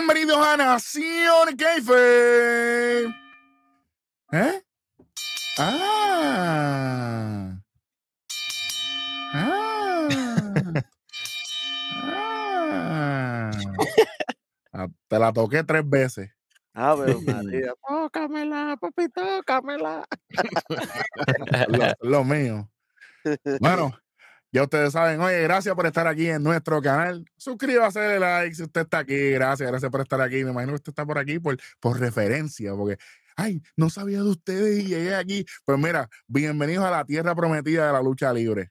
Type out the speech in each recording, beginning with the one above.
Bienvenidos a Nación Keife. ¿Eh? Ah. Ah. Ah. Ah, Te la toqué tres veces. A ver, María, tócamela, papi, tócamela. Lo, lo mío. Bueno, ya ustedes saben, oye, gracias por estar aquí en nuestro canal. Suscríbase, dale like si usted está aquí. Gracias, gracias por estar aquí. Me imagino que usted está por aquí por, por referencia, porque, ay, no sabía de ustedes y llegué aquí. Pues mira, bienvenidos a la tierra prometida de la lucha libre.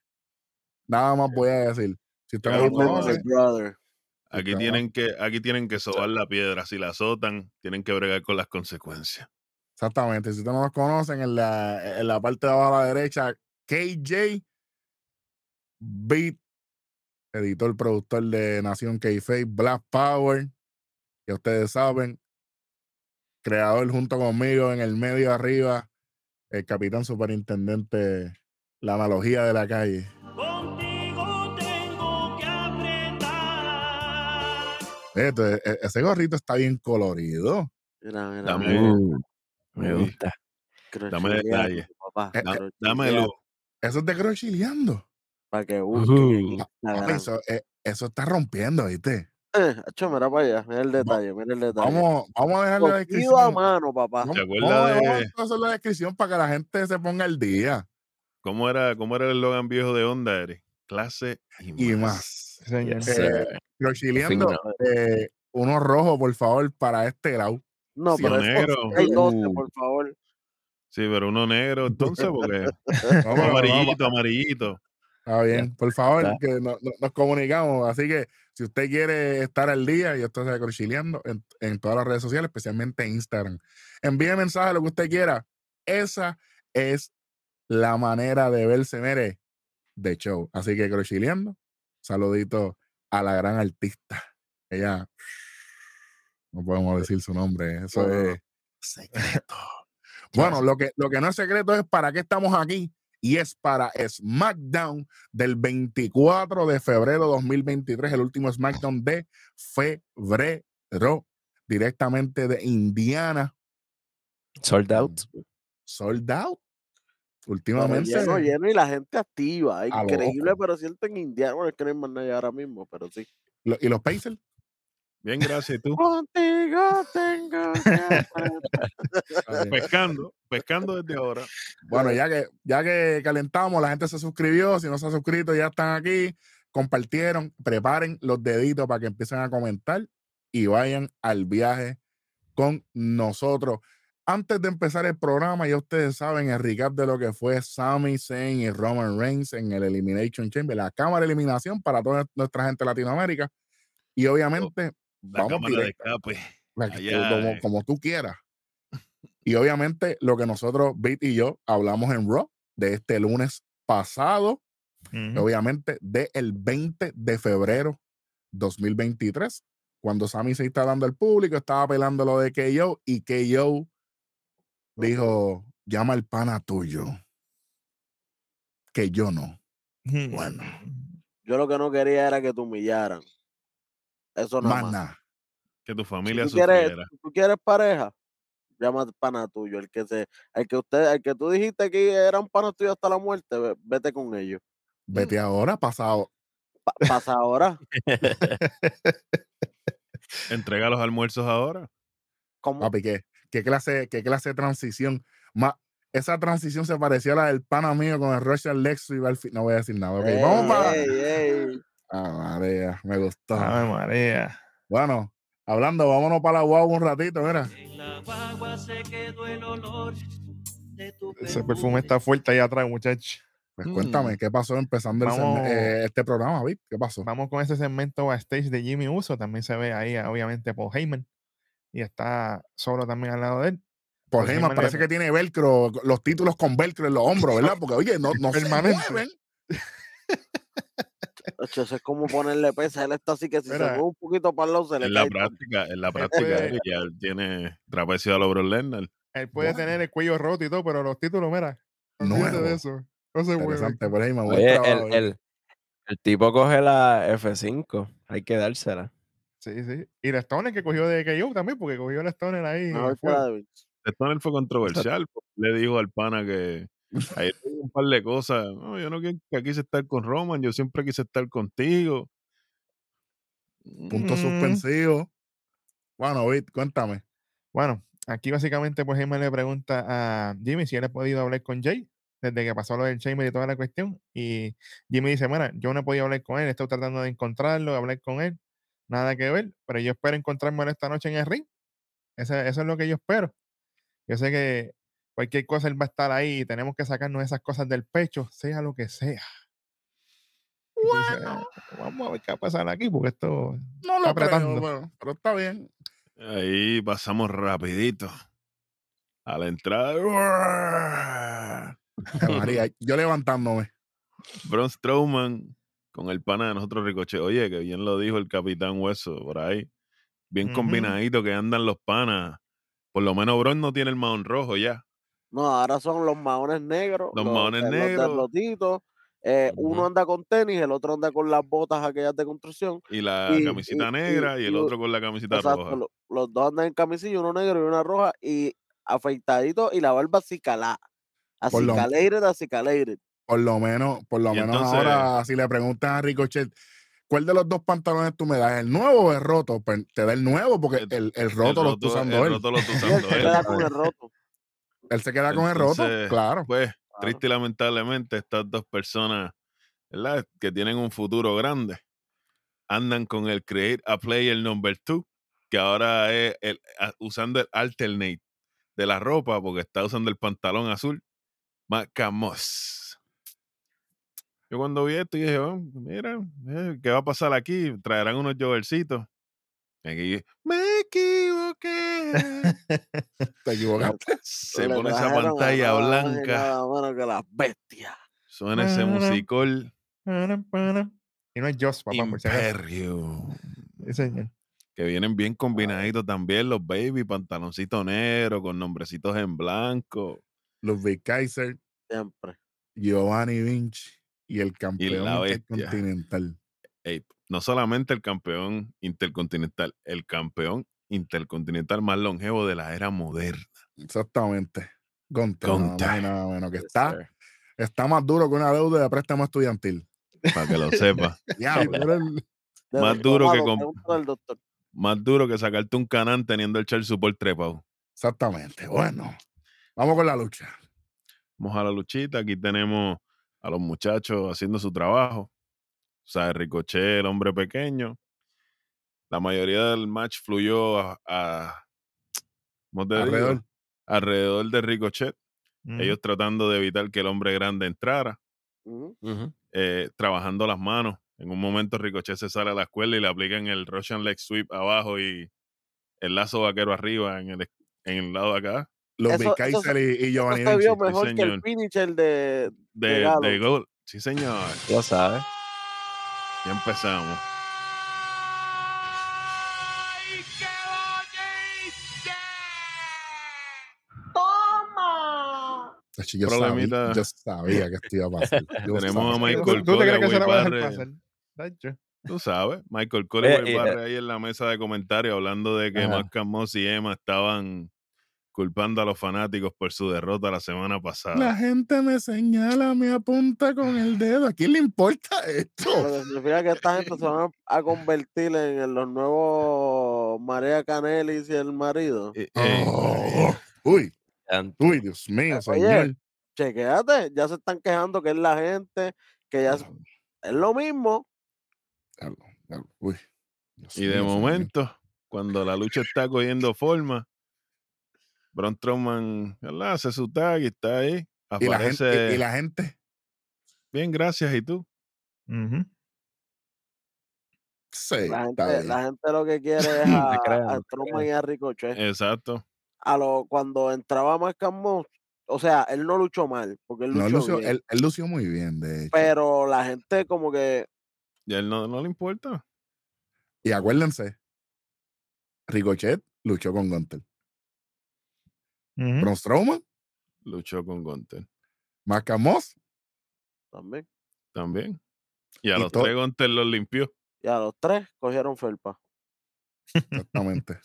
Nada más voy a decir. Si usted no conoce. Aquí tienen que, aquí tienen que sobar la piedra. Si la azotan, tienen que bregar con las consecuencias. Exactamente. Si ustedes no los conocen, en la, en la parte de abajo a la derecha, KJ Beat, editor, productor de Nación k Black Power, que ustedes saben, creador junto conmigo en el medio arriba, el capitán superintendente, la analogía de la calle. Contigo tengo que apretar. Esto, e- ese gorrito está bien colorido. Mira, mira, Dame, mira, me gusta. dame detalle. papá, Eh, da- crocheteando, dámelo. Eso es de crochileando. Para que busquen Instagram. Eso, eh, eso está rompiendo, ¿viste? Eh, acho, mira para allá, mira el detalle, mira el detalle. Vamos, vamos a dejar la Cogido a descripción. mano, papá. Vamos, ¿Te vamos, acuerdas vamos de- a hacer la descripción para que la gente se ponga al día ¿Cómo era, cómo era el eslogan viejo de Onda, Eric? Clase y, y más. más. Yes, Eh, Fino. eh, uno rojo, por favor, para este lado. No, Sí, pero negro. hay 12, Uh. por favor. Sí, pero uno negro, entonces, porque Vamos, vamos, amarillito, Está bien, por favor, Está. que no- no- nos comunicamos. Así que si usted quiere estar al día y esto se crochileando en, en todas las redes sociales, especialmente en Instagram, envíe mensaje, lo que usted quiera. Esa es la manera de verse, mire, de show. Así que crochileando, saludito a la gran artista. Ella, no podemos decir su nombre, eso no. es secreto. Bueno, lo que, lo que no es secreto es para qué estamos aquí y es para SmackDown del 24 de febrero 2023, el último SmackDown de febrero, directamente de Indiana, Sold out. sold out. Últimamente, lleno, lleno y la gente activa. Increíble, pero cierto en Indiana. Bueno, es que no hay más nadie ahora mismo, pero sí. y los Pacers, Bien, gracias. ¿Y tú? Contigo tengo que. Pescando, pescando desde ahora. Bueno, ya que, ya que calentamos, la gente se suscribió. Si no se ha suscrito, ya están aquí. Compartieron. Preparen los deditos para que empiecen a comentar y vayan al viaje con nosotros. Antes de empezar el programa, ya ustedes saben el recap de lo que fue Sami Zayn y Roman Reigns en el Elimination Chamber, la cámara de eliminación para toda nuestra gente de Latinoamérica. Y obviamente, La vamos cámara de escape. La Allá, como, eh. como tú quieras. Y obviamente lo que nosotros, Beat y yo, hablamos en Raw de este lunes pasado, obviamente del 20 de febrero 2023, cuando Sami se está dando al público, estaba pelando lo de KO y KO dijo, llama al pana tuyo, que yo no. Bueno, Yo lo que no quería era que te humillaran. Eso no más nada. Que tu Si familia tú quieres, sufriera. si tú quieres pareja, llama al pana tuyo. El que se, el que usted, el que tú dijiste que eran panas tuyos hasta la muerte, ve- vete con ellos. Vete ahora, pasado. Pa- pasa ahora. Entrega los almuerzos ahora. ¿Cómo? Papi, ¿qué, qué clase, qué clase de transición. Ma- esa transición se parecía a la del pana mío con el Russian Lexus y Balfi- No voy a decir nada. ok, Ey, vamos para. ey, ey. Ah, María, me gustó. Ay, María. Bueno, hablando, vámonos para la guagua un ratito, mira. En la guagua se quedó el olor de tu Ese perfume está fuerte ahí atrás, muchachos. Pues Mm. cuéntame, ¿qué pasó empezando Vamos. eh, este programa, Vic? ¿Qué pasó? Vamos con ese segmento backstage de Jimmy Uso. También se ve ahí, obviamente, Paul Heyman. Y está solo también al lado de él. Por Pues Heyman Heyman parece le- que tiene velcro, los títulos con velcro en los hombros, ¿verdad? Porque, oye, no, no se mueven. Ocho, Eso es como ponerle pesa. Él está así que si se Mira. mueve un poquito para el lado se le En la práctica, en la práctica, Eric, ya él tiene trapecio a los Brock Lesnar. Él puede Wow. tener el cuello roto y todo, pero los títulos, mira. Nuevo. de eso. No se. Interesante, por Heyman. buen Oye, trabajo, el, el, el tipo coge la F5, hay que dársela. Sí, sí. Y la Stoner que cogió de KO también, porque cogió la Stoner ahí. De Vince. Stoner fue controversial. porque Le dijo al pana que ahí dijo un par de cosas. No, yo no quise estar con Roman, yo siempre quise estar contigo. Punto Mm. suspensivo. Bueno, Vic, cuéntame. Bueno, aquí básicamente pues Heyman le pregunta a Jimmy si él ha podido hablar con Jay desde que pasó lo del Chamber y toda la cuestión. Y Jimmy dice, bueno, yo no he podido hablar con él, estoy tratando de encontrarlo, de hablar con él, nada que ver, pero yo espero encontrarme esta noche en el ring. Eso, eso es lo que yo espero. Yo sé que cualquier cosa él va a estar ahí y tenemos que sacarnos esas cosas del pecho, sea lo que sea. Dices, "Ah, vamos a ver qué va a pasar aquí, porque esto No Está lo creo, apretando. pero, pero está bien. Ahí pasamos rapidito a la entrada. María, yo levantándome. Braun Strowman con el pana de nosotros Ricochet. Oye, que bien lo dijo el Capitán Hueso por ahí. Bien combinadito que andan los panas. Por lo menos Braun no tiene el maón rojo ya. No, ahora son los maones negros. Los maones de- negros. Los derrotitos. Eh, Uno anda con tenis, el otro anda con las botas aquellas de construcción. Y la Y- camisita y- negra y, y- el otro con la camisita Exacto. roja. lo- los dos andan en camisilla, uno negro y una roja. Y afeitadito y la barba lo- Acicalated, acicalated. Por lo menos, por lo menos entonces- ahora, si le preguntan a Ricochet, ¿cuál de los dos pantalones tú me das? ¿El nuevo o el roto? Pues te da el nuevo porque El- el, el roto lo está usando el él. roto lo está usando él. el roto. Él se queda con el roto, claro. Pues, Claro. triste y lamentablemente, estas dos personas, ¿verdad? Que tienen un futuro grande, andan con el Create a Player Number 2, que ahora es el- usando el alternate de la ropa, porque está usando el pantalón azul. Macamos. Yo cuando vi esto dije, "Oh, mira, eh, ¿qué va a pasar aquí? Traerán unos jovercitos. Y aquí, me equivoqué. Te equivocaste. Se Le pone esa pantalla blanca. Nada menos que las bestias. Suena ese para. Y no es Joss, papá. Imperio. Sí, señor. Que vienen bien combinaditos también los baby, pantaloncito negro con nombrecitos en blanco. Ludwig Kaiser, Siempre. Giovanni Vinci y el campeón intercontinental. Ey, no solamente el campeón intercontinental, el campeón intercontinental más longevo de la era moderna. Exactamente. Y Gunter. nada menos que Yes, está, sir. está más duro que una deuda de préstamo estudiantil. Para que lo sepa. Más duro que con-. Más duro que sacarte un canán teniendo el char support trepado. Exactamente. Bueno, vamos con la lucha. Vamos a la luchita. Aquí tenemos a los muchachos haciendo su trabajo. O sea, Ricochet, el hombre pequeño. La mayoría del match fluyó a, a- ¿cómo te digo? Alrededor. alrededor de Ricochet. Mm. Ellos tratando de evitar que el hombre grande entrara, eh, trabajando las manos. En un momento Ricochet se sale a la escuela y le aplican el Russian leg sweep abajo y el lazo vaquero arriba en el, en el lado de acá. Ludwig Eso- eso Kaiser y, y Eso Giovanni se vio mejor que el finisher de, De, De de, gol. Sí, señor. Ya sabes. Ya empezamos. Yo sabía, Problemita. yo sabía que esto iba a pasar. Yo Tenemos a. Michael ¿Tú, tú te crees que Cole, se la va a dejar Barre. pasar? Tacho. Tú sabes, Michael Cole y Barre ahí en la mesa de comentarios hablando de que. Mark Moss y Emma estaban culpando a los fanáticos por su derrota la semana pasada. La gente me señala, me apunta con el dedo. ¿A quién le importa esto? Que significa que esta gente se van a convertir en, los nuevos María Canelis y el marido. Eh, eh, Oh, uy, An- uy, Dios mío, Oye, señor. Chequéate, ya se están quejando que es la gente, que ya es, es lo mismo. Uy, y de mío, señor. momento, cuando la lucha está cogiendo forma, Braun Strowman hace su tag y está ahí. Y la, Aparece gente, y, y la gente, bien, gracias. ¿Y tú? Ujú. sí, La gente, la gente lo que quiere es a, a Strowman y a Ricochet. Exacto. A lo, cuando entraba Moss, o sea, él no luchó mal, porque él No, luchó lució, bien, él, él lució muy bien, de hecho. pero la gente como que Y a él no, no le importa. Y acuérdense, Ricochet luchó con Gunter. Braun Strowman, Luchó con Gunter Mark Moss, también. también. Y a Y los tres Gunter los limpió. Y a los tres cogieron felpa. Exactamente.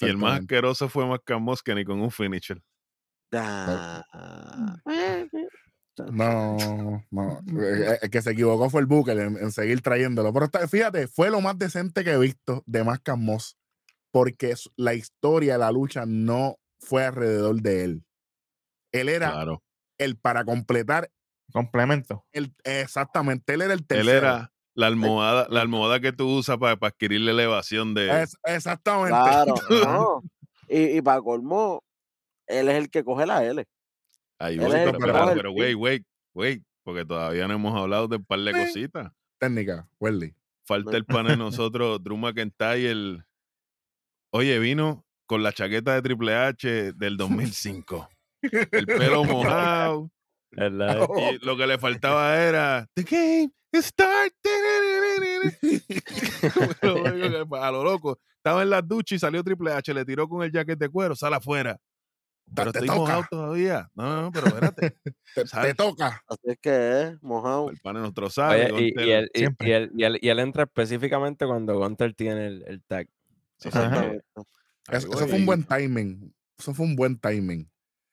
Y el más asqueroso fue Macamos que ni con un finisher. Ah, No, no. eh, El que se equivocó fue el Booker en, en seguir trayéndolo. Pero está- fíjate, fue lo más decente que he visto de Mascas Moss. Porque la historia, la lucha no fue alrededor de él. Él era Claro. el para completar Complemento. el exactamente, él era el Él tercero. era la almohada, la almohada que tú usas para, para adquirir la elevación de. Es- exactamente. claro, no. Y, y para colmo, él es el que coge la L. Ahí voy, pero, pero, pero wait, wait, wait, porque todavía no hemos hablado de un par de Sí. cositas. Técnica, Welly. Falta el pan de nosotros, Drew McIntyre. El... Oye, vino con la chaqueta de Triple H del 2005. El pelo mojado. Oh. Y lo que le faltaba era The game is start. Que- a lo loco. Estaba en la ducha y salió Triple H, le tiró con el jacket de cuero, sal afuera. Pero te estoy toca. mojado todavía. No, no, pero espérate. Te, toca. Así es que es, mojado. El pan de nuestro sabe. Oye, y, él, y, él, y, él, y él entra específicamente cuando Gunter tiene el, el tag. Eso, fue un buen timing. Eso fue un buen timing.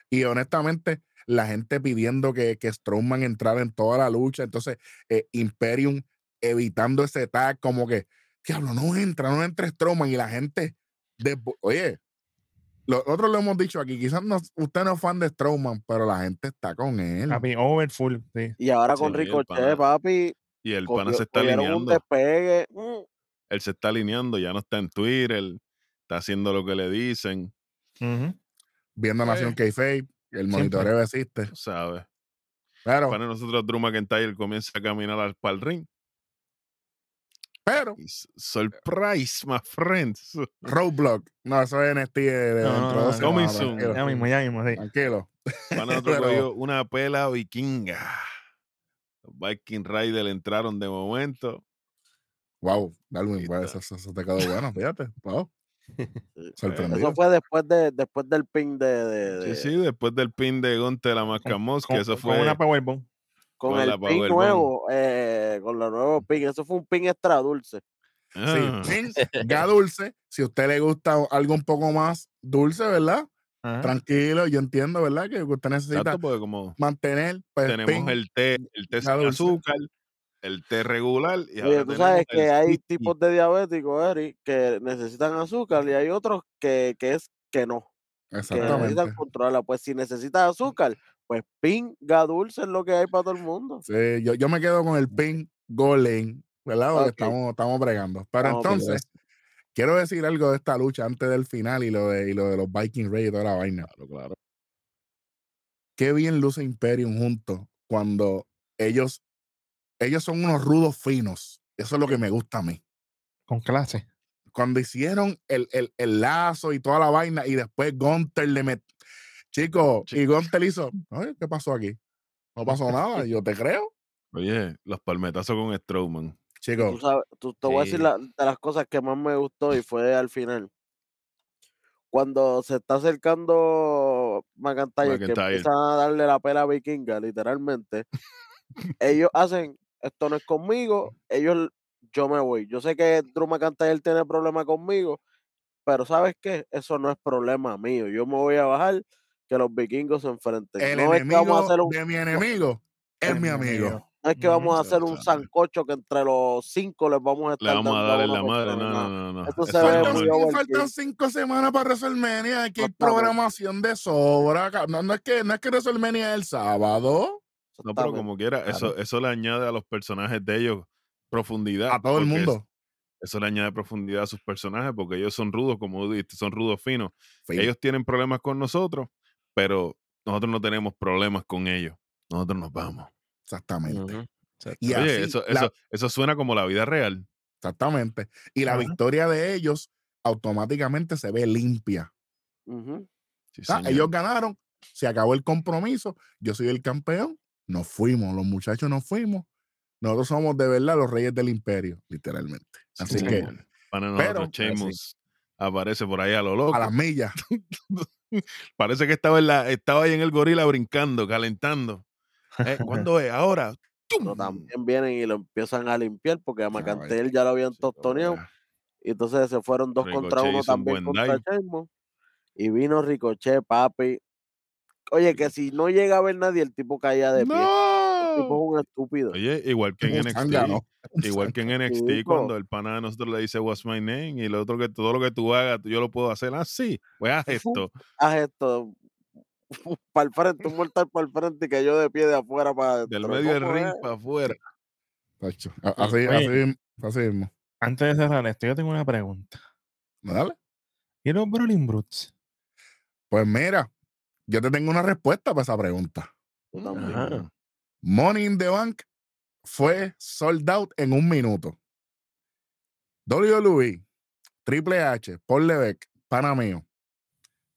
Y honestamente, la gente pidiendo que, que Strowman entrara en toda la lucha. Entonces, eh, Imperium evitando ese tag, como que, diablo, no entra, no entra Strowman. Y la gente, despu- oye, nosotros lo hemos dicho aquí, quizás no, usted no es fan de Strowman, pero la gente está con él. Papi, over full. Sí. Y ahora con Sí, Ricochet, papi, Y el pana se está cogieron un alineando. despegue. mm, Él se está alineando, ya no está en Twitter, está haciendo lo que le dicen. Viendo Nación Eh, K-Fape, el monitoreo existe. sabes. Pero, Para nosotros, Drew McIntyre comienza a caminar al pal ring. Pero, surprise, my friends. Roadblock, no, eso es NXT de, de No, dentro de dos no, coming soon. Ya mismo, ya mismo, sí. Tranquilo. Para nosotros Pero- cogió una pela vikinga. Los Viking Rider entraron de momento. Wow, Darwin, pues, eso, eso te quedó bueno, fíjate. Wow, sorprendido. Eso fue después de después del pin de, de- de- Sí, sí, después del pin de Gonte de la Mascamos, que Con, eso con fue. una powerbomb. Con con el pin nuevo, eh, con los nuevos pin. Eso fue un pin extra dulce. Ah, Sí, pin, ya dulce. Si a usted le gusta algo un poco más dulce, ¿verdad? Ajá. Tranquilo, yo entiendo, ¿verdad? Que usted necesita exacto, porque como mantener, pues, tenemos pin, el té, el té sin dulce. azúcar, el té regular. Y Oye, tú sabes que hay tipos de diabéticos, Eric, que necesitan azúcar y hay otros que, que es que no, que necesitan Exactamente. controlarla. Pues si necesitas azúcar, pues pinga dulce es lo que hay para todo el mundo. Sí, yo, yo me quedo con el pin Golem, ¿verdad? Porque estamos, estamos bregando. Pero Estamos entonces, quiero decir algo de esta lucha antes del final y lo de, y lo de los Viking Raid y toda la vaina. Claro, claro. Qué bien luce Imperium juntos cuando ellos, ellos son unos rudos finos. Eso es lo que me gusta a mí. Con clase. Cuando hicieron el, el, el lazo y toda la vaina y después Gunter le metió. Chico, y Gunter hizo, "Ay, ¿qué pasó aquí? No pasó nada, yo te creo. Oye, los palmetazos con Strowman. Tú Chico, sabes, tú, te voy a decir la- de las cosas que más me gustó y fue al final. Cuando se está acercando McIntyre, que McIntyre. empieza a darle la pela a Vikinga, literalmente, ellos hacen, esto no es conmigo, ellos, yo me voy. Yo sé que Drew McIntyre tiene problemas conmigo, pero ¿sabes qué? Eso no es problema mío. Yo me voy a bajar, que los vikingos se enfrenten. el no es que vamos a enemigo hacer un, de mi enemigo es mi amigo. no es que vamos a hacer un sancocho que entre los cinco les vamos a Le estar vamos a dando dar en la madre. No, no. no, no, se ve Faltan, cinco- overkill. faltan cinco semanas para WrestleMania. Aquí hay programación de sobra. No, no es que, no es que WrestleMania es el sábado. No, pero como quiera, Claro. eso, eso le añade a los personajes de ellos profundidad. A todo el mundo. eso le añade profundidad a sus personajes porque ellos son rudos, como tú dijiste, son rudos finos. Fin. Ellos tienen problemas con nosotros, pero nosotros no tenemos problemas con ellos. Nosotros nos vamos. Exactamente. Y Oye, así, eso, la- eso, eso suena como la vida real. exactamente. Y la victoria de ellos automáticamente se ve limpia. Sí, Ah, ellos ganaron, se acabó el compromiso, yo soy el campeón, nos fuimos, los muchachos nos fuimos. Nosotros somos de verdad los reyes del imperio, literalmente. Sí, Así que Para pero- nosotros, Sheamus aparece por ahí a lo loco. a las millas. Parece que estaba, en la, estaba ahí en el gorila brincando, calentando. Eh, ¿Cuándo es? Ahora. También vienen y lo empiezan a limpiar porque a Macantel ya lo habían tostoneado. Y entonces se fueron dos contra uno un también contra. Sheamus. Y vino Ricochet, papi. Oye, que si no llega a ver nadie, el tipo caía de pie. El tipo un estúpido. Oye, igual que en NXT. Igual que en NXT, cuando el pana de nosotros le dice What's my name y el otro que todo lo que tú hagas, yo lo puedo hacer así. Pues haz esto. Haz esto. Para el frente, un mortal para el frente y que yo de pie de afuera para Del medio del ¿Cómo ring para afuera. Tacho, a- Así, Oye. así, mismo, así mismo. Antes de cerrar esto, yo tengo una pregunta. Dale. ¿Y los Brawling Brutes? Pues mira, yo te tengo una respuesta para esa pregunta. Ajá. Money in the Bank fue sold out en un minuto. WWE, Triple H, Paul Levesque, pana mío,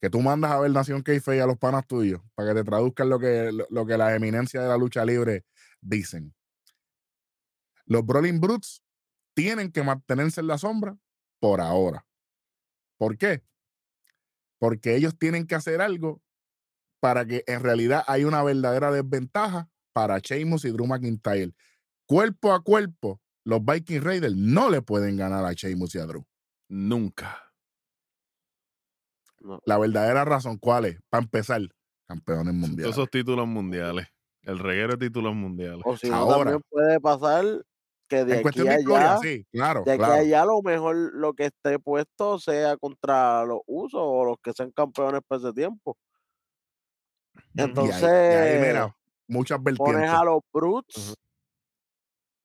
que tú mandas a ver Nación Keife a los panas tuyos para que te traduzcan lo que, lo, lo que la eminencia de la lucha libre dicen. Los Brawling Brutes tienen que mantenerse en la sombra por ahora. ¿Por qué? Porque ellos tienen que hacer algo para que en realidad hay una verdadera desventaja para Sheamus y Drew McIntyre. Cuerpo a cuerpo, los Viking Raiders no le pueden ganar a Sheamus y a Drew. Nunca. No. La verdadera razón, ¿cuál es? Para empezar, campeones Todos mundiales. esos títulos mundiales. El reguero de títulos mundiales. O si no, Ahora. también puede pasar que de En aquí cuestión a de historia, allá, sí, claro, de aquí a claro. allá, lo mejor lo que esté puesto sea contra los usos o los que sean campeones por ese tiempo. Ujú. Y ahí, Entonces, y ahí, mira, muchas pones vertientes a los Brutes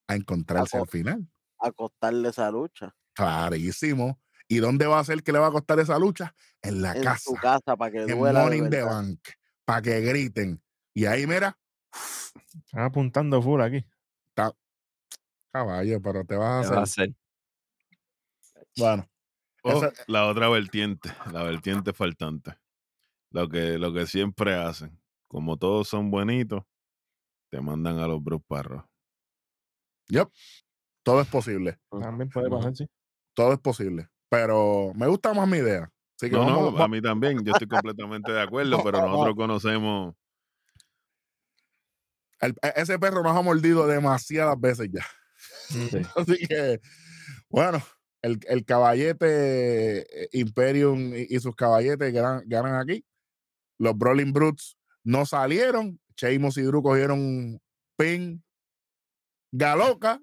a encontrarse a al final. a costarle esa lucha Clarísimo. ¿Y dónde va a ser que le va a costar esa lucha? En la en casa. su casa para que en duela de Money in the. Bank. Para que griten. Y ahí, mira, Están apuntando full aquí. caballo, pero te vas ¿Qué va a a hacer. hacer? Bueno, O esa- la otra vertiente, la vertiente faltante. Lo que, lo que siempre hacen. Como todos son buenitos, te mandan a los Bruce Parros. yep, todo es posible. También puede pasar, sí. Todo es posible. Pero me gusta más mi idea. Así que No, vamos, no, a mí también. Yo estoy completamente de acuerdo, pero nosotros conocemos. el- e- ese perro nos ha mordido demasiadas veces ya. Sí. Así que, bueno, el, el caballete eh, Imperium y, y sus caballetes ganan, ganan aquí. Los Brawling Brutes no salieron. Sheamus y Drew cogieron pin galoca.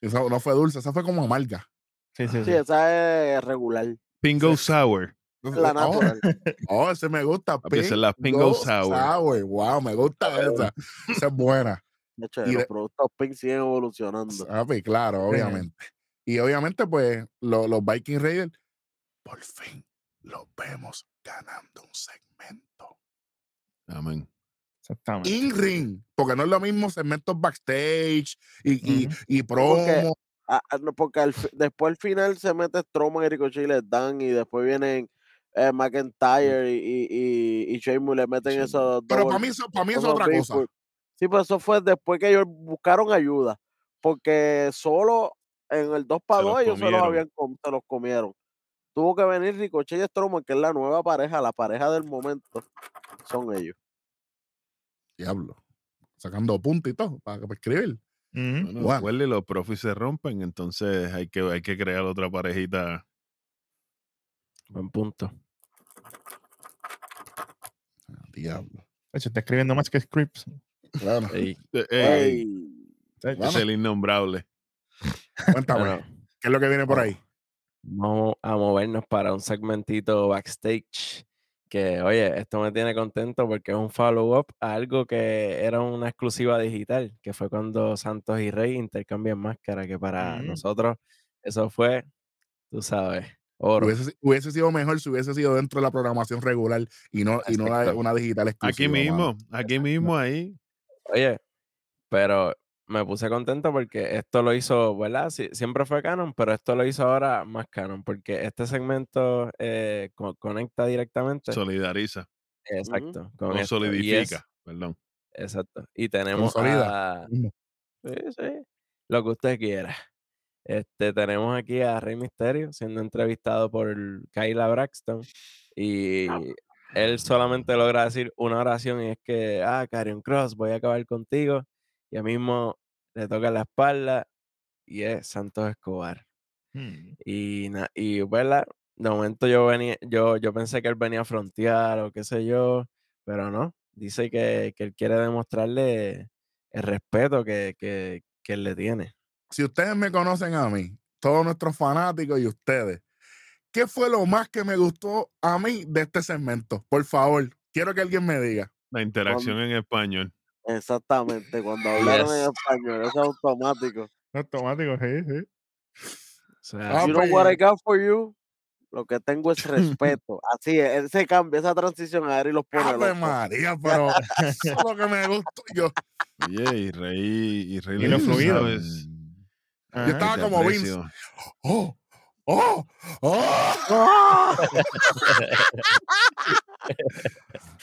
Eso no fue dulce, esa fue como amarga. Sí, sí, Sí, sí. esa es regular. Pingo Sour. La Oh, natural. oh, ese me gusta. Papi, esa es la Pingo Sour. Wow, me gusta esa. Esa es buena. De hecho, Y los de- productos Pink siguen evolucionando. Papi, claro, obviamente. Y obviamente, pues, lo- los Viking Raiders, por fin los vemos ganando un segmento. Amén. Exactamente. In ring, porque no es lo mismo segmentos backstage y, y, Ujú. y porque- promo. Porque al después al final se mete Strowman y Ricochet y les dan y después vienen eh, McIntyre y, y, y, y Sheamus y le meten Sheamus. esos Pero double- para mí, eso, para mí es otra cosa. Sí, pues eso fue después que ellos buscaron ayuda. Porque solo en el 2 para Se los 2 ellos se los, habían, se los comieron. Tuvo que venir Ricochet y Strowman, que es la nueva pareja, la pareja del momento. Son ellos. Diablo. Sacando puntos y todo para, para escribir. Ujú. Bueno, Bueno. recuerde, los profis se rompen, entonces hay que, hay que crear otra parejita. Buen punto. Ah, Diablo. De hecho, está escribiendo más que scripts. Claro. Ey, ey. Es el innombrable. Cuéntame, bueno, ¿qué es lo que viene por ahí? Vamos a movernos para un segmentito backstage. Que, oye, esto me tiene contento porque es un follow-up a algo que era una exclusiva digital, que fue cuando Santos y Rey intercambian máscara, que para Mm. nosotros eso fue, tú sabes, oro. Hubiese, hubiese sido mejor si hubiese sido dentro de la programación regular y no, y no una digital exclusiva. Aquí mano. mismo, aquí mismo ahí. Oye, pero me puse contento porque esto lo hizo, ¿verdad? Sí, siempre fue canon, pero esto lo hizo ahora más canon, porque este segmento eh, co- conecta directamente. Solidariza. Exacto. Con O esto, y es- solidifica. Perdón. exacto. Y tenemos a. Sí, sí, lo que usted quiera. Este, tenemos aquí a Rey Misterio siendo entrevistado por Kyla Braxton y él solamente logra decir una oración y es que, ah, Karrion Cross, voy a acabar contigo. Y ahí mismo le toca la espalda y es Santos Escobar. Mm. Y, na- y ¿verdad? De momento yo venía, yo, yo pensé que él venía a frontear o qué sé yo, pero no. Dice que, que él quiere demostrarle el respeto que, que, que él le tiene. Si ustedes me conocen a mí, todos nuestros fanáticos y ustedes, ¿qué fue lo más que me gustó a mí de este segmento? Por favor, quiero que alguien me diga. La interacción en español. Exactamente, cuando hablaron en Yes. español, eso es automático. Automático, sí, sí. O sea, You know what I got for you? Lo que tengo es respeto. Así es, él se cambia esa transición a él y los pone Ave. María, pero eso es lo que me gustó. Yo, Oye, y Rey, y Rey Y lo fluido. yo estaba como Vince. aprecio. Oh, oh, oh.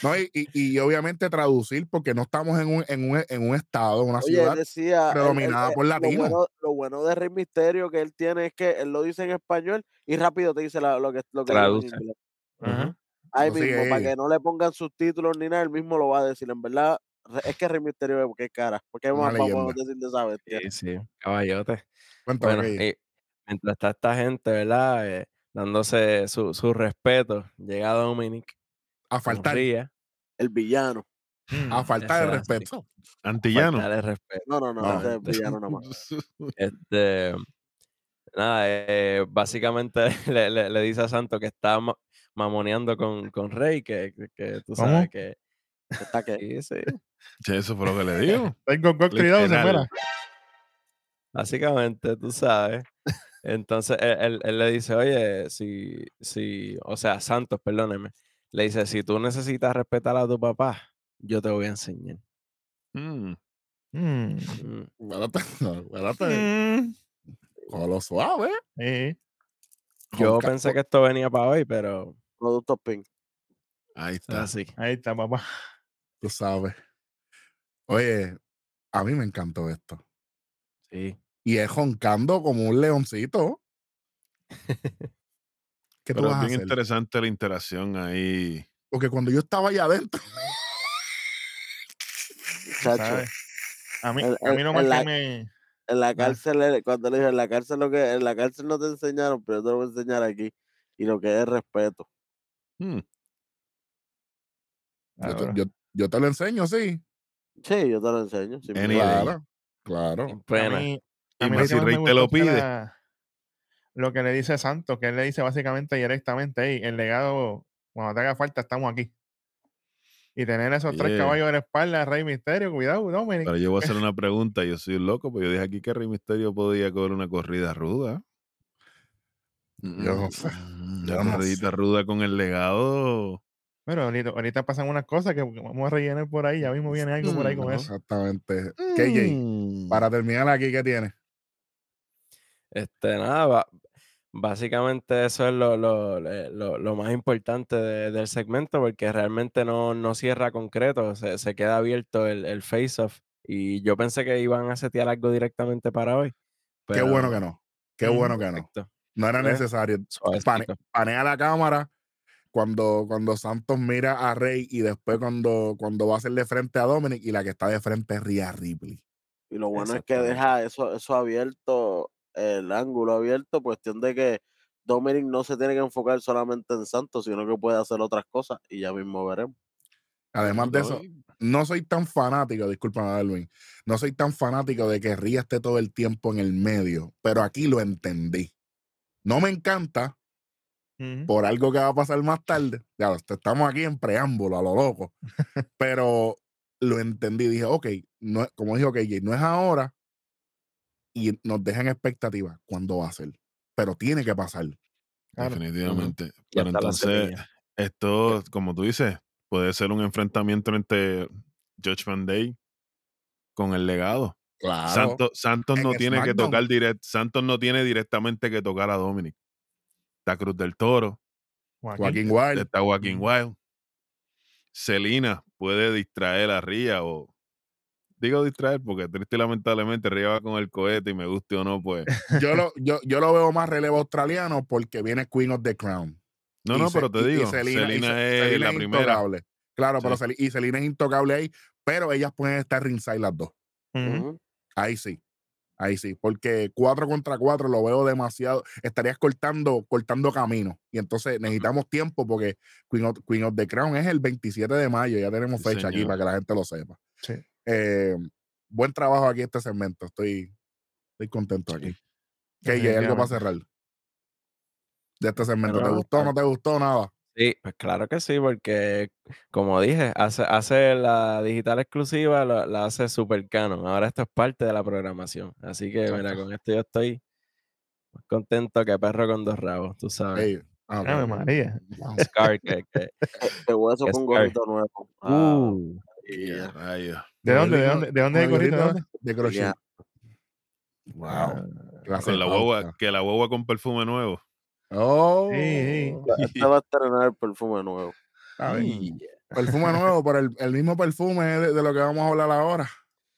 No, y, y- y obviamente traducir, porque no estamos en un, en un, en un estado, en una Oye, ciudad. decía. predominada él- por lo latinos. bueno, lo bueno de Rey Misterio que él tiene es que él lo dice en español y rápido te dice la- lo que, lo que en Traduce. Ajá. Ahí No, sí, mismo, para ey. que no le pongan subtítulos ni nada, él mismo lo va a decir. En verdad, es que Rey Misterio es porque es cara. Porque Una más leyenda. decir de esa bestia. sí, sí, caballote. Cuéntame, Bueno, mientras está esta gente, ¿verdad? Eh, dándose su, su respeto, llega Dominic, a faltar, El villano. Mm. a faltar de Eso es así. respeto. Antillano. faltarle respeto. No, no, no, No. ese es el villano nada más. Este, nada, eh, básicamente le, le- le dice a Santo que está ma- mamoneando con, con Rey, que, que- que tú ¿Cómo? sabes que Está que. sí, sí. Che, eso fue lo que le digo. Tengo con cuidado, se muera. Básicamente, tú sabes. Entonces él, él- él le dice, oye, si, si, o sea, Santos, perdóneme, le dice, si tú necesitas respetar a tu papá, yo te voy a enseñar. Mm. Mm. Mm, Espérate, espérate. Mm. Cógelo suave. Sí. Yo Con pensé que esto venía para hoy, pero Productos Pink. Ahí es está. así. Ahí está, papá. Tú sabes. Oye, a mí me encantó esto. Sí. Y es joncando como un leoncito. ¿Qué tú Pero vas es a bien hacer? interesante la interacción ahí. Porque cuando yo estaba allá adentro. A mí, El- a el que la- me. en la cárcel, él- cuando le dije, en la cárcel lo que, en la cárcel no te enseñaron, pero yo te lo voy a enseñar aquí. Y lo que es respeto. Mm. yo te, Claro. yo- yo te lo enseño, sí. Sí, yo te lo enseño. Claro, claro. A mí, Y a mí más lo si que más Rey te lo pide. la- lo que le dice Santos, que él le dice básicamente directamente, "Ey, el legado, cuando te haga falta, estamos aquí. Y tener esos tres caballos en la espalda, Rey Misterio, cuidado, Dominic. Pero yo voy a hacer una pregunta. Yo soy un loco, pues yo dije aquí que Rey Misterio podía coger una corrida ruda. Yo no sé, Mm, yo Una no corridita sé. ruda con el legado. Pero ahorita, ahorita pasan unas cosas que vamos a rellenar por ahí, ya mismo viene algo por ahí con Mm, eso. Exactamente. KJ, Mm. para terminar aquí, ¿qué tienes? Este, nada, básicamente eso es lo, lo, lo- lo más importante de- del segmento, porque realmente no, no cierra concreto, se, se queda abierto el, el face-off. Y yo pensé que iban a setear algo directamente para hoy. Qué bueno que no. Qué bueno que no. perfecto, No era ¿Ves? necesario. Pane- panea la cámara cuando, cuando Santos mira a Rey y después cuando, cuando va a hacerle frente a Dominic y la que está de frente es Rhea Ripley. Y lo bueno es que deja eso, eso abierto, el ángulo abierto, cuestión de que Dominic no se tiene que enfocar solamente en Santos, sino que puede hacer otras cosas y ya mismo veremos. Además de No, eso, no soy tan fanático, discúlpame, Darwin, no soy tan fanático de que Rhea esté todo el tiempo en el medio, pero aquí lo entendí. No me encanta por algo que va a pasar más tarde. Ya, est- estamos aquí en preámbulo, a lo loco. pero lo entendí. Dije, ok, no, es- como dijo KJ, no es ahora y nos dejan expectativas cuándo va a ser. Pero tiene que pasar. Claro. Definitivamente. Pero entonces, esto, como tú dices, puede ser un enfrentamiento entre Judgment Day con el legado. Claro. Santos, Santos no tiene que tocar direct, Santos no tiene directamente que tocar a Dominic. Está Cruz del Toro, Joaquín. Wild. está Joaquín. Wild. Selina puede distraer a Ria o digo distraer porque triste y lamentablemente va con el cohete y me guste o no, pues. Yo lo, yo, yo lo veo más relevo australiano porque viene Queen of the Crown. No, Y no, Se- pero te y- digo, Selena- y Selena Se- es Selena la primera. intocable. Claro, pero Sí. Sel- y Selena es intocable ahí, pero ellas pueden estar ringside las dos. Ahí sí. Ahí sí, porque 4 contra 4 lo veo demasiado. Estarías cortando, cortando camino. Y entonces necesitamos tiempo porque Queen of, Queen of the Crown es el 27 de mayo. Ya tenemos Sí, fecha aquí para que la gente lo sepa. Sí. Eh, buen trabajo aquí este segmento. Estoy, estoy contento aquí. Que hay algo para cerrar de este segmento. ¿Te gustó o no te gustó nada? Sí, pues claro que sí, porque como dije, hace, hace la digital exclusiva, la hace super canon. Ahora esto es parte de la programación. Así que, mira, con esto yo estoy más contento que perro con dos rabos, tú sabes. Ey, ah, María. Scar, que, que- De hueso Yes, con sir. gorrito nuevo. Ah, Uh, ¿De dónde? ¿De dónde? ¿De dónde es el con gorrito? ¿De gorrito dónde? De crochet. Wow. Ah, clase Con la guagua, que la guagua con perfume nuevo. Oh, Sí, Este va a estrenar el perfume nuevo. a ver. y- Perfume nuevo, pero el, el mismo perfume de, de lo que vamos a hablar ahora.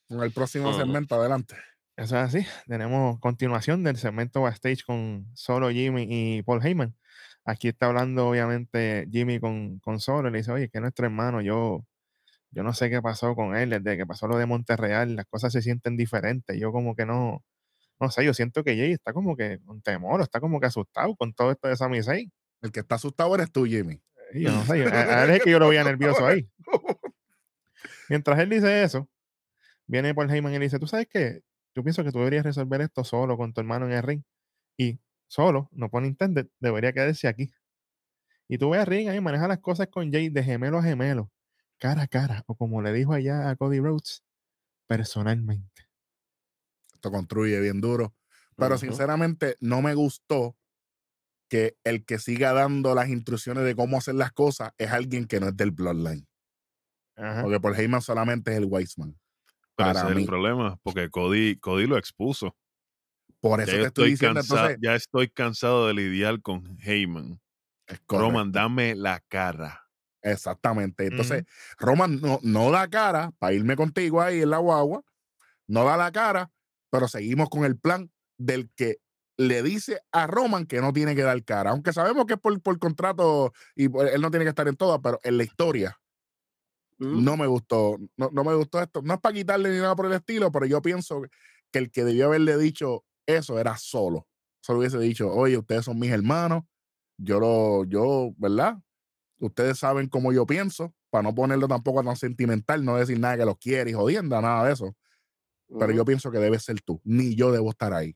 Con el próximo segmento, adelante. Eso es así. Tenemos continuación del segmento backstage con Solo, Jimmy y Paul Heyman. Aquí está hablando, obviamente, Jimmy con, con Solo. y Le dice, oye, que nuestro hermano, yo, yo no sé qué pasó con él. Desde que pasó lo de Monterreal, las cosas se sienten diferentes. Yo como que no, no sé, yo siento que Jay está como que con temor, está como que asustado con todo esto de Sami Zayn. El que está asustado eres tú, Jimmy. Y Yo no sé, yo- a, a él es que yo lo veía nervioso ahí. Mientras él dice eso, viene Paul Heyman y le dice, ¿tú sabes qué? Yo pienso que tú deberías resolver esto solo con tu hermano en el ring. Y solo, no pone intended, debería quedarse aquí. Y tú ves a Ring ahí, maneja las cosas con Jay de gemelo a gemelo, cara a cara, o como le dijo allá a Cody Rhodes, personalmente. Esto construye bien duro. Pero sinceramente, no me gustó que el que siga dando las instrucciones de cómo hacer las cosas es alguien que no es del Bloodline. Ajá. Porque Paul Heyman solamente es el Weissman. Para ese es el problema, porque Cody, Cody lo expuso. Por eso te estoy estoy, diciendo, cansa- entonces, ya estoy cansado de lidiar con Heyman. Roman, dame la cara. Exactamente. Entonces, Roman no, no da cara para irme contigo ahí en la guagua, no da la cara, pero seguimos con el plan del que le dice a Roman que no tiene que dar cara, aunque sabemos que es por, por contrato y por- él no tiene que estar en todas, pero en la historia no me gustó, no, no me gustó esto. No es para quitarle ni nada por el estilo, pero yo pienso que el que debió haberle dicho eso era solo. Solo hubiese dicho, oye, ustedes son mis hermanos, yo lo, yo, ¿verdad? Ustedes saben cómo yo pienso, para no ponerlo tampoco tan sentimental, no decir nada que los quiere y jodienda, nada de eso. Pero yo pienso que debe ser tú, ni yo debo estar ahí.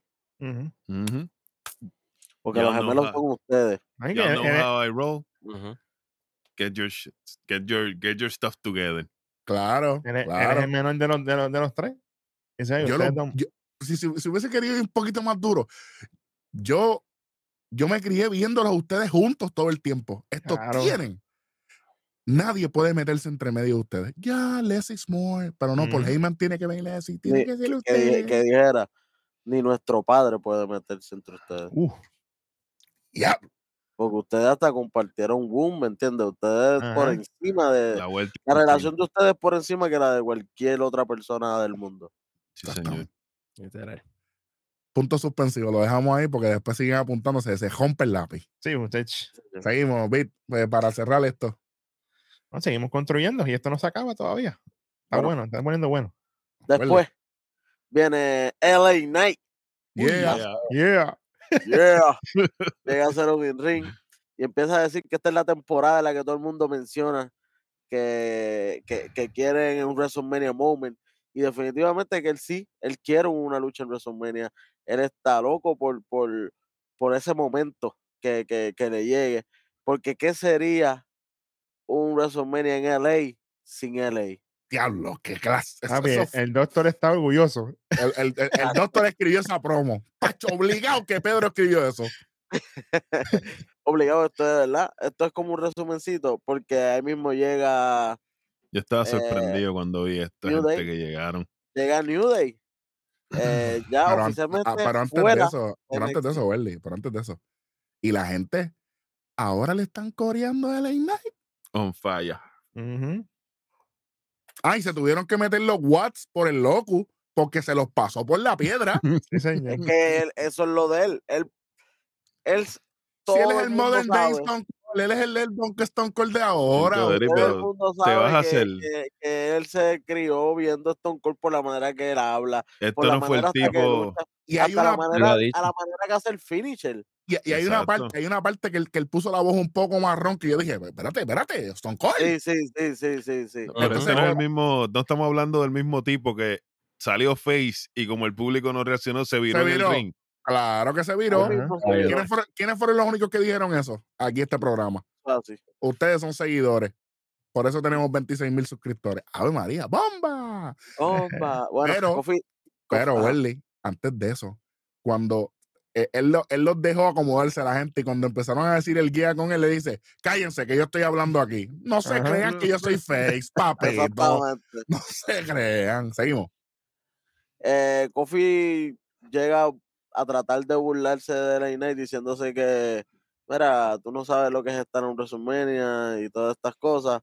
Porque Y'all los gemelos son ustedes. Y'all know él- how I roll. Get your, shit- get your, get your stuff together. Claro, él es- él es claro. el menor de los, de los, de los tres. Dice, "Oye, Yo ustedes lo- dos- yo- si, si- si hubiese querido ir un poquito más duro, yo, yo me crié viéndolos a ustedes juntos todo el tiempo. Estos Claro. tienen. Nadie puede meterse entre medio de ustedes. Ya, less is more. Pero no, Paul Ujú. Heyman tiene que venir así. Tiene Ni- que ser Que, di- usted. que dijera, ni nuestro padre puede meterse entre ustedes. Uf, Ya, Porque ustedes hasta compartieron boom, ¿me entiendes? Ustedes por encima de... La vuelta. La relación de ustedes por encima que la de cualquier otra persona del mundo. Sí, señor. Exactamente. Literal. Punto suspensivo. Lo dejamos ahí porque después siguen apuntándose. Se rompe el lápiz. sí, muchachos. Seguimos, Bit, pues, para cerrar esto. No, seguimos construyendo y esto no se acaba todavía. Está Bueno. bueno, está poniendo bueno. Después viene LA Knight. Yeah. Yeah. Yeah. Yeah. Llega a ser un ring y empieza a decir que esta es la temporada en la que todo el mundo menciona que, que, que quieren un WrestleMania moment. Y definitivamente que él sí, él quiere una lucha en WrestleMania. Él está loco por, por, por ese momento que, que, que le llegue. Porque ¿qué sería un WrestleMania en LA sin LA? Diablo, qué clase. Eso- Papi, eso el doctor está orgulloso. El, el- el- el doctor escribió esa promo. Pacho, obligado que Pedro escribió eso. Obligado esto es verdad. Esto es como un resumencito, porque ahí mismo llega, Yo estaba Eh, sorprendido cuando vi a esta New gente Day. que llegaron. llega New Day. Eh, ya Pero, an- oficialmente ah, pero antes de eso, pero antes de eso, Welly, pero antes de eso. Y la gente ahora le están coreando a LA Knight. On fire. Ujú. Ay, se tuvieron que meter los watts por el loco porque se los pasó por la piedra. Sí, señor. Es que él- eso es lo de él. Él, él si él es el Modern Day. Stone Él es el, el Donkey Stone Cold de ahora. Todo el mundo te vas sabe a que, hacer. que- que él se crió viendo Stone Cold por la manera que él habla, por Esto la no fue el tipo. lucha, Y hay hasta la una, Lo manera, a la manera que hace el finisher. y, y hay una parte, hay una parte que él, que él puso la voz un poco marrón que yo dije, espérate, espérate, Stone Cold. Sí, sí, sí, sí, sí, sí. Pero Entonces, no es el mismo. No estamos hablando del mismo tipo que salió face y como el público no reaccionó, se viró, viró. en el ring. Claro que se viró. Ajá. ¿Quiénes fueron, quiénes fueron los únicos que dijeron eso? Aquí este programa. así. Ustedes son seguidores. Por eso tenemos 26 mil suscriptores. ¡Ave María! ¡Bomba! Compa. Bueno, Pero- Pero. Welly, antes de eso, cuando eh, él, lo- él los dejó acomodarse a la gente y cuando empezaron a decir el guía con él, le dice, cállense que yo estoy hablando aquí. No se Ajá. crean que yo soy face, papito. No se crean. Seguimos. eh, Kofi llega a tratar de burlarse de la Knight diciéndose que, mira, tú no sabes lo que es estar en WrestleMania y todas estas cosas.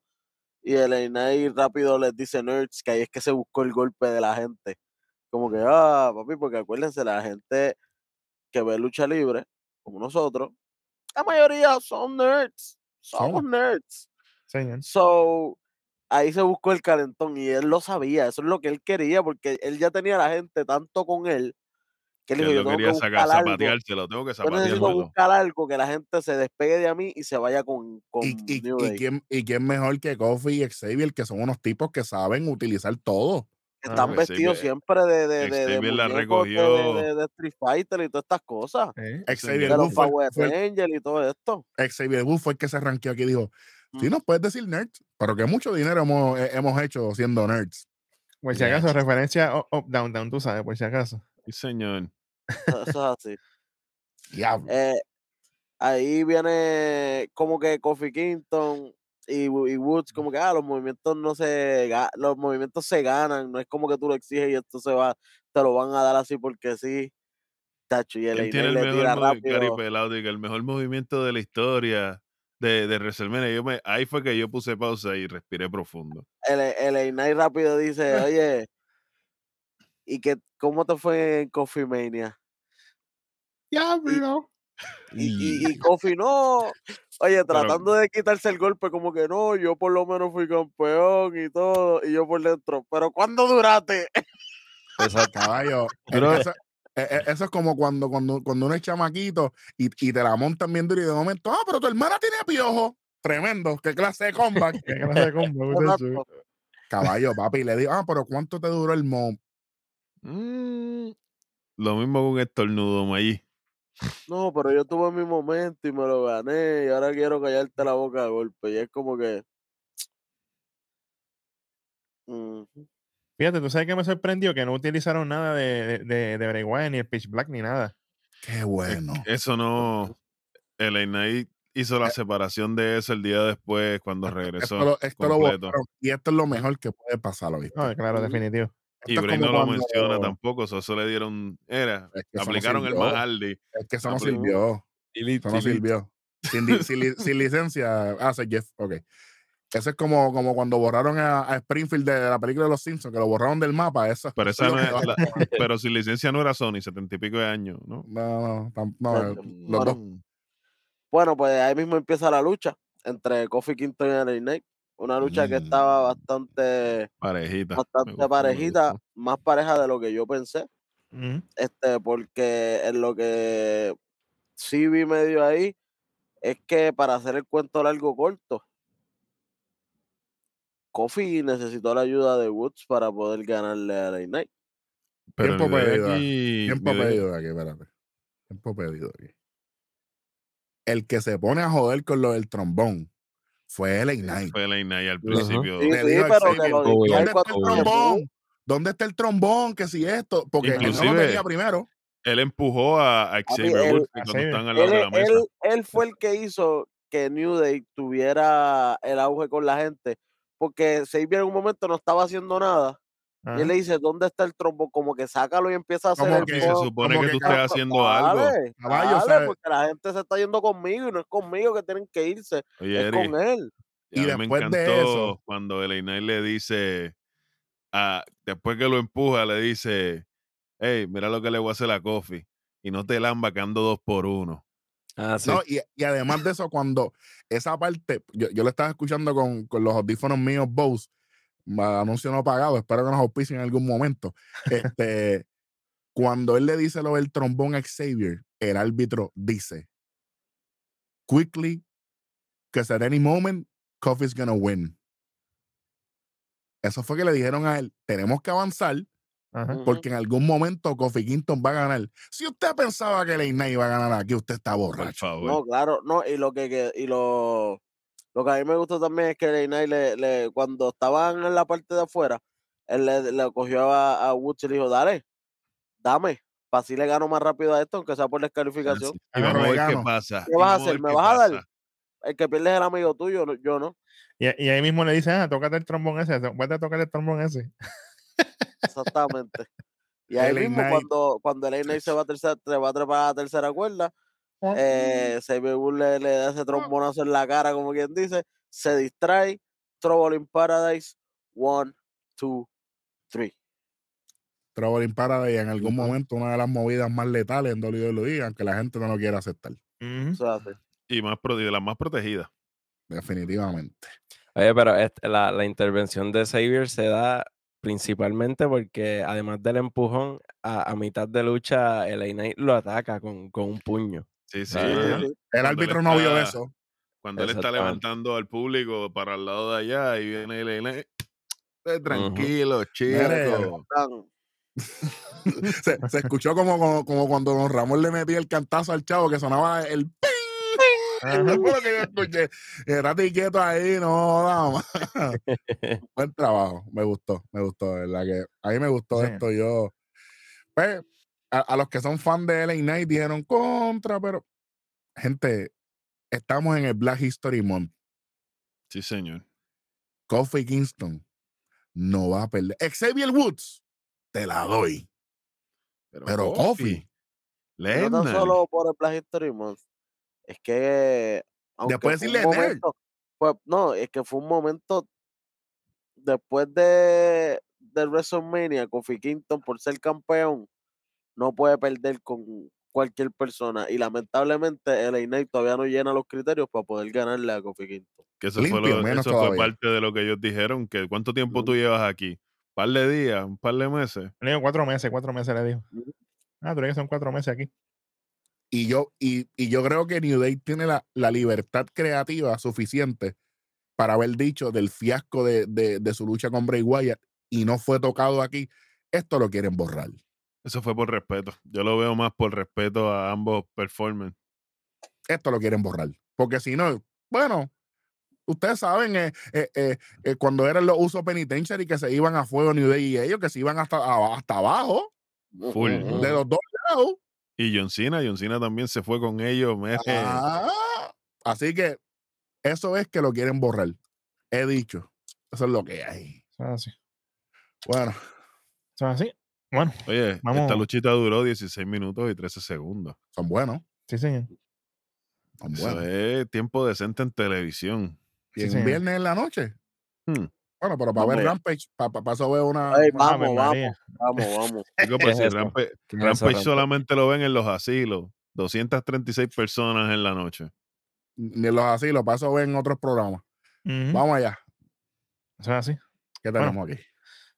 Y el Knight rápido les dice nerds que ahí es que se buscó el golpe de la gente. Como que, ah, papi, porque acuérdense, la gente que ve lucha libre, como nosotros, la mayoría son nerds. Somos nerds. Señor. So, ahí se buscó el calentón y él lo sabía, eso es lo que él quería, porque él ya tenía a la gente tanto con él que él Que dijo, él yo lo tengo que quería sacar, zapateárselo. Tengo que yo necesito buscar algo que la gente se despegue de mí y se vaya con, con Y, y- New y Day. quién, ¿Y quién mejor que Kofi y Xavier, que son unos tipos que saben utilizar todo? que Están Ajá. vestidos siempre de, de, de, de la recogió. Street Fighter y todas estas cosas. Eh, Xavier De los Power fue el- Rangers y todo esto. Xavier Woods fue el que se ranqueó aquí y dijo, sí Mm. nos puedes decir nerds, pero que mucho dinero hemos, eh, hemos hecho siendo nerds. Por si acaso, referencia up, up, down, down, tú sabes, por si acaso. Sí, señor. Eso es así. Diablo. Eh, ahí viene como que Kofi Kingston y, Wo- y Woods, como que ah, los movimientos no se los movimientos se ganan, no es como que tú lo exiges y esto se va, te lo van a dar así porque sí. Tacho, y el ¿Quién tiene el le mejor rápido. El mejor movimiento de la historia de, de WrestleMania. Yo me, ahí fue que yo puse pausa y respiré profundo. El, el Einay rápido dice, oye, ¿y que cómo te fue en Coffee Mania? Diablo. Y, y, y Kofi no, oye, tratando de quitarse el golpe, como que no, yo por lo menos fui campeón y todo, y yo por dentro, pero ¿cuándo duraste? Exacto. Caballo. Pero- eso, eh, eh, eso es como cuando, cuando, cuando uno es chamaquito y, y te la montan bien duro y de momento, ah, pero tu hermana tiene piojo. Tremendo, qué clase de comeback. Qué clase de. Exacto. Caballo, papi, le digo, ah, pero ¿cuánto te duró el mom? Mm, lo mismo con estornudo, Mayí. No, pero yo tuve mi momento y me lo gané y ahora quiero callarte la boca de golpe. Y es como que... Fíjate, tú sabes que me sorprendió que no utilizaron nada de, de, de, de Bray Wyatt, ni el Pitch Black, ni nada. Qué bueno. Eso no. El Knight hizo la Eh. separación de eso el día después cuando Esto, regresó. lo, esto lo borraron, y esto es lo mejor que puede pasar, ¿viste? No, claro, definitivo. Y Bray no lo cuando- menciona tampoco, eso, eso le dieron. Era. Es que eso no aplicaron el Hardy. Es que eso no sirvió. Y Eso no sirvió. Sin, sin li- sin licencia, hace Jeff. Ok. Eso es como, como cuando borraron a, a Springfield de la película de los Simpsons, que lo borraron del mapa. Eso, Pero, esa no es la- pero sin licencia no era Sony, setenta y pico de años, ¿no? No, no, tam- no, Bueno, eh, Mm, los dos. Bueno, pues ahí mismo empieza la lucha entre Kofi Kingston y LA Knight. Una lucha que estaba Mm. bastante, Parejita. bastante gustó, parejita, más pareja de lo que yo pensé. Este, porque en lo que sí vi medio ahí es que para hacer el cuento largo corto, Kofi necesitó la ayuda de Woods para poder ganarle a LA Knight. Pero Tiempo perdido, aquí- Tiempo pedido de aquí, espérate. Tiempo pedido de aquí. El que se pone a joder con lo del trombón fue LA Knight. Fue la Knight al principio. Sí, pero que lo ¿dónde dijiste ¿Dónde ahí está el trombón? ¿Dónde está el trombón? Que si esto, porque él no lo Inclusive- tenía primero. Él empujó a, a Xavier él- Woods cuando estaban al lado él, de la mesa. él- él fue el que hizo que New Day tuviera el auge con la gente, porque Xavier en un momento no estaba haciendo nada. Y él le dice, ¿dónde está el trombo? Como que sácalo y empieza a hacer Como el que se supone como que que tú estés haciendo algo. Dale, Caballo, dale, ¿sabes? porque la gente se está yendo conmigo y no es conmigo que tienen que irse, Oye, es con él. y a mí me después de encantó eso- cuando el Knight le dice, a- después que lo empuja, le dice, hey, mira lo que le voy a hacer a Kofi. Y no te lamba que ando dos por uno. Ah, sí. No, y, y además de eso, cuando esa parte, yo, yo lo estaba escuchando con, con los audífonos míos Bose, anuncio no pagado, espero que nos auspicien en algún momento. Este, cuando él le dice lo del trombón a Xavier, el árbitro dice, quickly, because at any moment, Coffee's gonna win. Eso fue que le dijeron a él, tenemos que avanzar Ajá. Porque en algún momento Kofi Kingston va a ganar. Si usted pensaba que Leinay iba a ganar aquí, usted está borracho. No, claro, no, y lo que, que- y lo, lo que a mí me gustó también es que Ley Knight le, le, cuando estaban en la parte de afuera, él le, le cogió a, a Woods y le dijo, dale, dame, para así le gano más rápido a esto, aunque sea por descalificación. Y Pero vamos a ver qué vegano. pasa. ¿Qué y vas a hacer? ¿Me vas a dar? El que pierde es el amigo tuyo, yo no. Y, y ahí mismo le dice, ah, tócate el trombón ese, vete a tocar el trombón ese. Exactamente. Y ahí LA mismo, Knight. cuando, cuando Knight se va a, tercera, se va a trepar a la tercera cuerda, eh, Xavier Woods le, le da ese trombonazo en la cara, como quien dice, se distrae, Trouble in Paradise, one, two, three. Trouble in Paradise en algún momento una de las movidas más letales en WWE, aunque la gente no lo quiera aceptar. Y más pro- y de las más protegidas. Definitivamente. Oye, pero este- la, la intervención de Xavier se da principalmente porque además del empujón, a, a mitad de lucha, el Knight lo ataca con, con un puño. Sí, sí. Ah. El árbitro no vio eso. Cuando él está levantando al público para el lado de allá y viene el el- eh, tranquilo, chico. Mire, Tan- Se, se escuchó como, como, como cuando Don Ramón le metía el cantazo al chavo que sonaba el ping. Eso fue lo que yo escuché. Estate quieto ahí, no, dama. Buen trabajo, me gustó, me gustó, de verdad que a mí me gustó Sí. esto. Yo, pues, a, a los que son fan de LA Knight dijeron contra, pero, gente, estamos en el Black History Month. Sí, señor. Kofi Kingston no va a perder. Xavier Woods, te la doy. Pero Kofi, no solo por el Black History Month. Es que. Aunque Después fue decirle momento, fue- no, es que fue un momento después de, de WrestleMania, Kofi Kingston, por ser campeón, no puede perder con cualquier persona. Y lamentablemente, el Knight todavía no llena los criterios para poder ganarle a Kofi Kingston. Que eso, fue, lo- eso parte de lo que ellos dijeron. que ¿Cuánto tiempo tú Ujú. llevas aquí? ¿Un par de días? ¿Un par de meses? Le digo cuatro meses, cuatro meses le dijo. Ah, tú que son cuatro meses aquí. y yo, y, y yo creo que New Day tiene la, la libertad creativa suficiente para haber dicho del fiasco de, de- de su lucha con Bray Wyatt y no fue tocado aquí. Esto lo quieren borrar. Eso fue por respeto. Yo lo veo más por respeto a ambos performers. Esto lo quieren borrar. Porque si no, bueno, ustedes saben, eh, eh, eh, eh, cuando eran los usos penitentiary que se iban a fuego New Day y ellos, que se iban hasta, a- hasta abajo, Full. De los dos lados. Y John Cena, John Cena también se fue con ellos. me- Ah, así que eso es que lo quieren borrar. He dicho. Eso es lo que hay. Eso es así. Bueno, Eso es así. Bueno, Oye, esta Vamos. luchita duró 16 minutos y 13 segundos. son buenos. sí, señor. Son Eso buenos. es tiempo decente en televisión. Y Sí, en señor. viernes en la noche. Hmm. Bueno, pero para ver. Rampage, para, eso veo una. Ay, una- vamos, vamos, vamos, vamos. Digo, ¿Qué pues, eso, Rampage Rampage? solamente lo ven en los asilos. 236 personas en la noche. Ni los asilos, para eso ven otros programas. Vamos allá. Eso es así. ¿Qué Bueno. tenemos aquí?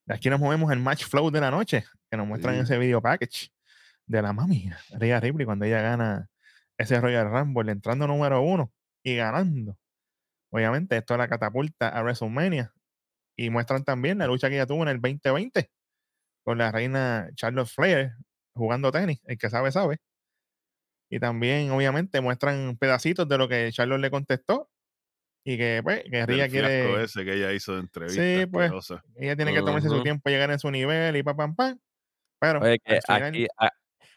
Aquí nos movemos al match flow de la noche, que nos muestran Sí. ese video package de la mami, Rhea Ripley, cuando ella gana ese Royal Rumble, entrando número uno y ganando. Obviamente, esto la catapulta a WrestleMania. Y muestran también la lucha que ella tuvo en el 2020 con la reina Charlotte Flair jugando tenis. El que sabe, sabe. Y también, obviamente, muestran pedacitos de lo que Charlotte le contestó. Y que, pues, Rhea fiasco quiere. ese que ella hizo de entrevista. Sí, pues. Ella tiene que tomarse su tiempo llegar en su nivel y pa, pam, pam. Pero Oye, que al final- aquí, a-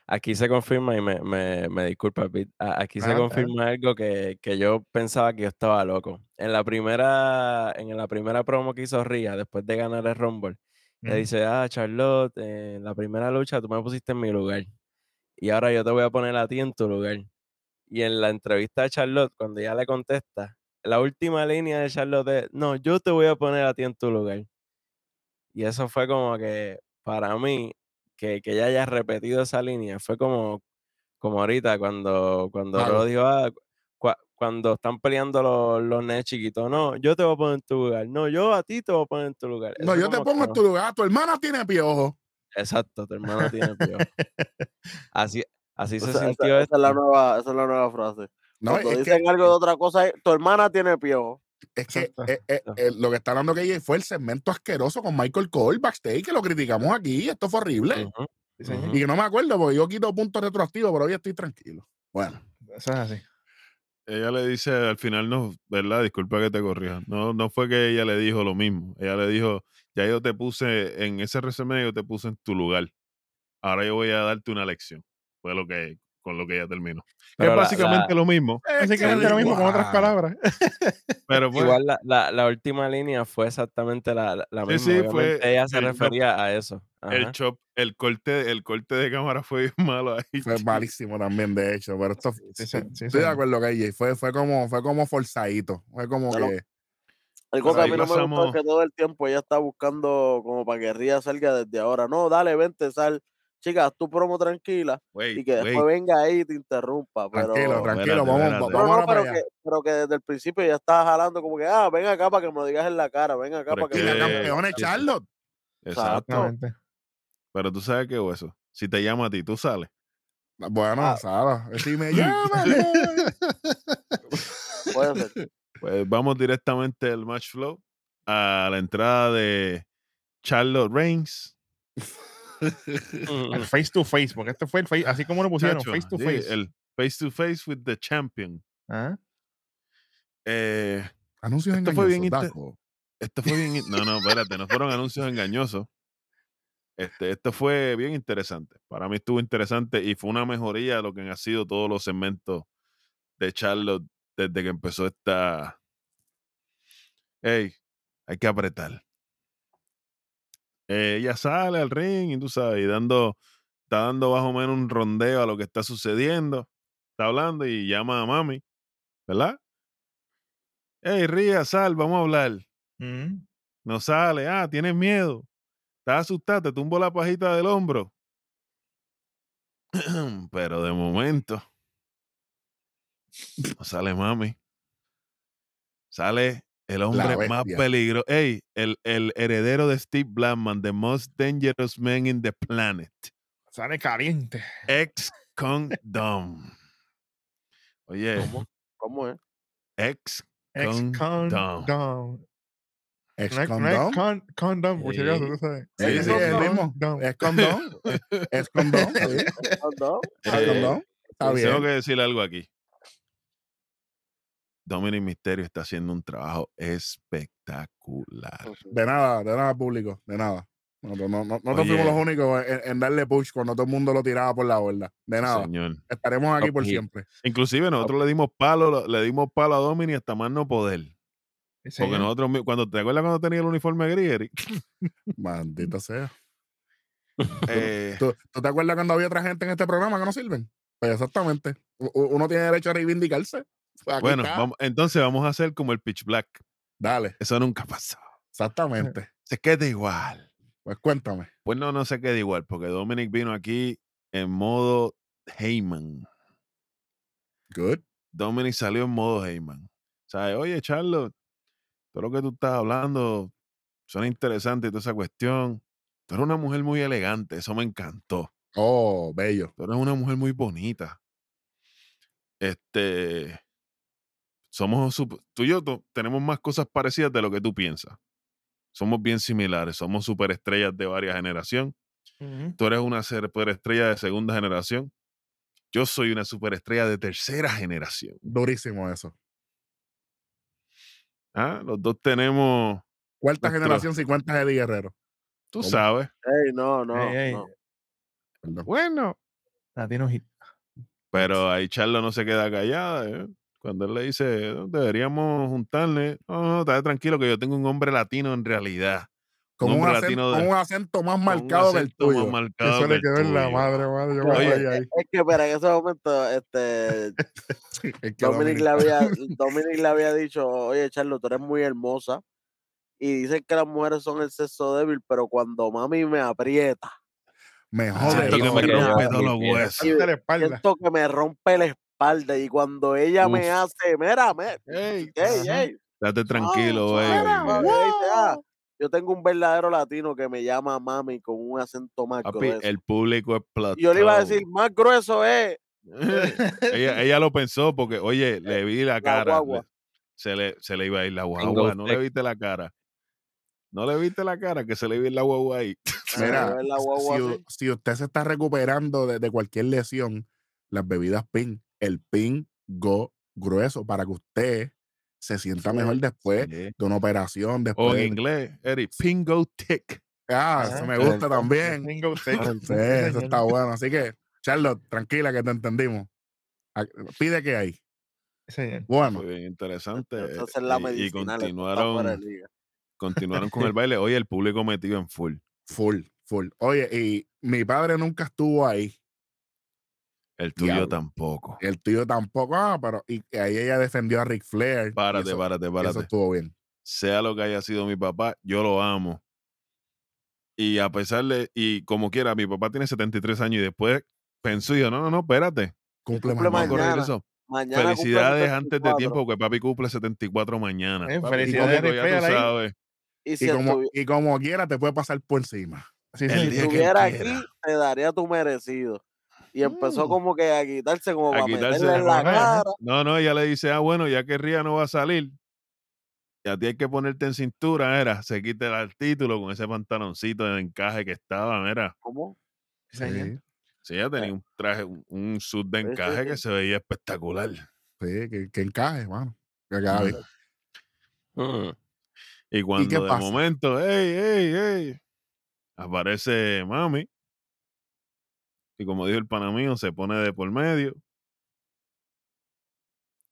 aquí se confirma, y me, me, me disculpa, Pete, aquí se confirma algo que, que yo pensaba que yo estaba loco. En la primera, en la primera promo que hizo Ria, después de ganar el Rumble, le dice, ah, Charlotte, en la primera lucha tú me pusiste en mi lugar. Y ahora yo te voy a poner a ti en tu lugar. Y en la entrevista de Charlotte, cuando ella le contesta, la última línea de Charlotte es, no, yo te voy a poner a ti en tu lugar. Y eso fue como que, para mí, que, que ella haya repetido esa línea, fue como, como ahorita cuando, cuando Claro. Ro dijo, ah, cua- cuando están peleando los, los nenes chiquitos, no, yo te voy a poner en tu lugar, no, yo a ti te voy a poner en tu lugar. No, Eso yo te pongo en no. tu lugar. Tu hermana tiene piojo. Exacto, tu hermano tiene piojo. Así, así se Esa, esa- sintió esa es la nueva, esa es la nueva frase. No, Cuando es que, algo de otra cosa, tu hermana tiene piojo. es que eh, eh, eh, lo que está hablando que fue el segmento asqueroso con Michael Cole backstage, que lo criticamos aquí. Esto fue horrible. Sí. Y que no me acuerdo porque yo quito puntos retroactivos, pero hoy estoy tranquilo. Bueno, Eso es así. Ella le dice al final, no, ¿verdad? Disculpa que te corrija. No, no fue que ella le dijo lo mismo. Ella le dijo, ya yo te puse en ese resumen, yo te puse en tu lugar. Ahora yo voy a darte una lección. Fue lo que, con lo que ella terminó. Que es básicamente la- lo mismo. es que Básicamente lo mismo con otras igual. palabras. Pero pues, Igual la, la, la última línea fue exactamente la, la- Sí, misma. sí, Obviamente fue ella se el chop- refería a eso. el Ajá. chop, el corte, el corte de cámara fue malo ahí. Fue malísimo también, de hecho. Pero esto Sí, sí, sí, sí, estoy de acuerdo, KJ. Fue, fue como, fue como forzadito. Fue como Pero- que. Algo Pero que a mí no me gusta es pasamos- que todo el tiempo ella está buscando como para que Ría salga desde ahora. No, dale, vente, sal. Chicas, tu promo tranquila y Wait, que después venga ahí y te interrumpa. Pero, Tranquilo, tranquilo. Vamos, vamos No, pero que, pero que desde el principio ya estaba jalando como que, ah, ven acá para que me lo digas en la cara, ven acá Pero para es que la que- digas. campeona es. Charlotte. Exacto. Exactamente. Pero tú sabes qué hueso. Si te llama a ti, tú sales. Bueno, Ah. Sara. Si me llama. Puede ser. Pues vamos directamente al match flow. A la entrada de Charlotte Reigns. El face to face, porque este fue el face, así como lo pusieron, Chacho, face to sí, face. El face to face with the champion. Ah, Anuncios Eh, Esto engañosos. fue bien Daco. esto fue bien. No, no, espérate, no fueron anuncios engañosos. Este, esto fue bien interesante. Para mí estuvo interesante y fue una mejoría de lo que han sido todos los segmentos de Charlotte desde que empezó esta. Hey, hay que apretar. Eh, ella sale al ring y tú sabes, y dando, está dando más o menos un rondeo a lo que está sucediendo. Está hablando y llama a mami, ¿verdad? Hey, Ría, sal, vamos a hablar. mm, No sale. Ah, tienes miedo. Estás asustado, te tumbo la pajita del hombro. Pero de momento no sale mami. Sale el hombre más peligroso. Ey, el, el heredero de Steve Blackman, the most dangerous man in the planet. sale caliente. Ex condom. Oye, ¿Cómo? ¿Cómo es? ex Ex Condom. condom. Ex es- es condom. Sí, Sí, sí, sí, el mismo. Condom. Es. Es- Es condón. sí, ¿Cuándo? Es Eh, tengo que decir algo aquí. Dominic Mysterio está haciendo un trabajo espectacular. De nada, de nada público, de nada. Nosotros no, no, nosotros fuimos los únicos en, en darle push cuando todo el mundo lo tiraba por la borda. De nada. Señor. Estaremos aquí por siempre. Inclusive nosotros le dimos palo, le dimos palo a Dominic hasta más no poder. Sí, Porque señor. nosotros, cuando te acuerdas cuando tenía el uniforme gris, Eric? Maldito sea. Eh, ¿Tú, tú te acuerdas cuando había otra gente en este programa que no sirven? Pues exactamente. Uno tiene derecho a reivindicarse. Pues aquí bueno, vamos, entonces vamos a hacer como el Pitch Black. Dale, Eso nunca pasó. exactamente. Se queda igual. Pues cuéntame. Pues no, no se queda igual, porque Dominic vino aquí en modo Heyman. Good. Dominic salió en modo Heyman. ¿Sabes? Oye, Charlotte, todo lo que tú estás hablando suena interesante y toda esa cuestión. Tú eres una mujer muy elegante, eso me encantó. Oh, bello. Tú eres una mujer muy bonita. Este. Somos. Tú y yo tenemos más cosas parecidas de lo que tú piensas. Somos bien similares. Somos superestrellas de varias generaciones. Ujú. Tú eres una superestrella de segunda generación. Yo soy una superestrella de tercera generación. Durísimo eso. ¿ah? Los dos tenemos. Cuarta Nuestro- generación si cuentas Eddie Guerrero. Tú ¿Cómo? sabes. Ey, no, no, Ey, ey. no. Bueno. Latino. Pero ahí Charlo no se queda callada. ¿eh? Cuando él le dice, "No, deberíamos juntarle. No, no, está tranquilo que yo tengo un hombre latino en realidad. Con un, hombre acento, latino con de- un acento más con un marcado que el acento más tuyo. marcado Eso que le quedó en la tuyo. madre, madre. Yo me Oye, reí ahí. Es que, espera, en ese momento, este, Es que Dominic Dominic- le, había, Dominic le había dicho, oye, Charlo, tú eres muy hermosa. Y dicen que las mujeres son el sexo débil, pero cuando mami me aprieta, Me jode Siento que me rompe todos los huesos. Siento que me rompe la espalda y cuando ella me hace, mira, me, Ey, ey, Ajá. ey, date tranquilo, "Ah, yo tengo un verdadero latino que me llama mami con un acento más Papi, grueso. el público explotó. Y yo le iba a decir, más grueso es ella, ella lo pensó porque, oye, le vi la cara. guagua. se, le, se le iba a ir la guagua. No le viste la cara. No le viste la cara que se le iba a ir la guagua ahí. Mira, si, si usted se está recuperando de, de cualquier lesión, las bebidas PIN, el PIN Go grueso para que usted se sienta Sí, mejor después Sí. de una operación. Después O en de- inglés, Eric, Pingo Tick. Ah, eso me el- gusta también. Sí, Sí, eso está bueno. Así que, Charlotte, tranquila que te entendimos. A- Pide que hay. Señor. Bueno, Fue bien interesante. Esa es la y- y, de continuaron, continuaron con el baile. Oye, el público metido en full. full, full. Oye, y mi padre nunca estuvo ahí. El tuyo Diablo. tampoco. El tío tampoco. Ah, pero y ahí ella defendió a Ric Flair. y Párate, eso- párate, y Eso párate. estuvo bien. Sea lo que haya sido mi papá, yo lo amo. Y a pesar de, y como quiera, mi papá tiene 73 años y después pensó y yo, no, no, no, espérate. Cumple, cumple mañana. Vamos a corregir Mañana. eso. Mañana cumple Felicidades antes de 74. tiempo, porque papi cumple 74 mañana. Eh, Papi, felicidades, público, ya tú sabes. Y si, Y como, y como quiera, te puede pasar por encima. Sí, sí. que él estuviera aquí, te daría tu merecido. Y empezó Mm. como que a quitarse, como A para quitarse meterle en la ajá. cara. No, no, ella le dice, ah, bueno, ya que Ría no va a salir, y a ti hay que ponerte en cintura, era, se quite el título con ese pantaloncito de encaje que estaba, mira. ¿Cómo? Sí. Sí, ella tenía un traje, un, un suit de Sí, sí, encaje que sí. se veía espectacular. sí, que, que encaje, mano. Que bien. Mm. Y cuando de pasa? momento, ey, ey, ey, aparece mami. Y como dijo el pana mío, se pone de por medio.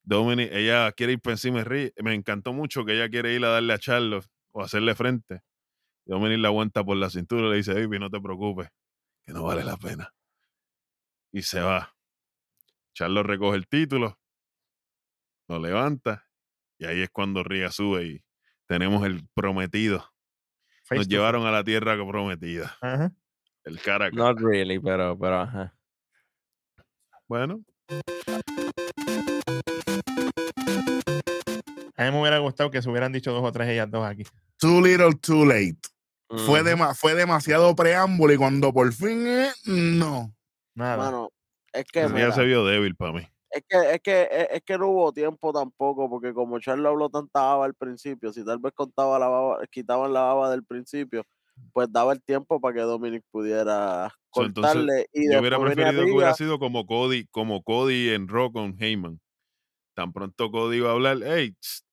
Dominic, ella quiere ir por encima de Me encantó mucho que ella quiere ir a darle a Charlos o hacerle frente. Dominic la aguanta por la cintura y le dice, baby, no te preocupes, que no vale la pena. Y se va. Charlos recoge el título, lo levanta, y ahí es cuando Ria sube y tenemos el prometido. Face Nos llevaron a la tierra prometida. Ajá. El cara a cara. Not really, pero, pero ajá. Bueno, A mí me hubiera gustado que se hubieran dicho dos o tres ellas dos aquí. Too little, too late. Fue, Ujú. dema- fue demasiado preámbulo y cuando por fin, eh, no. Nada. Mano, es que, mira, se vio débil para mí. es que, es que, es, es que no hubo tiempo tampoco, porque como Charlo habló tanta baba al principio, si tal vez contaba la baba, quitaban la baba del principio, pues daba el tiempo para que Dominic pudiera So, entonces, cortarle y Yo hubiera preferido que hubiera sido como Cody, como Cody en Raw con Heyman. Tan pronto Cody iba a hablar, hey, tss,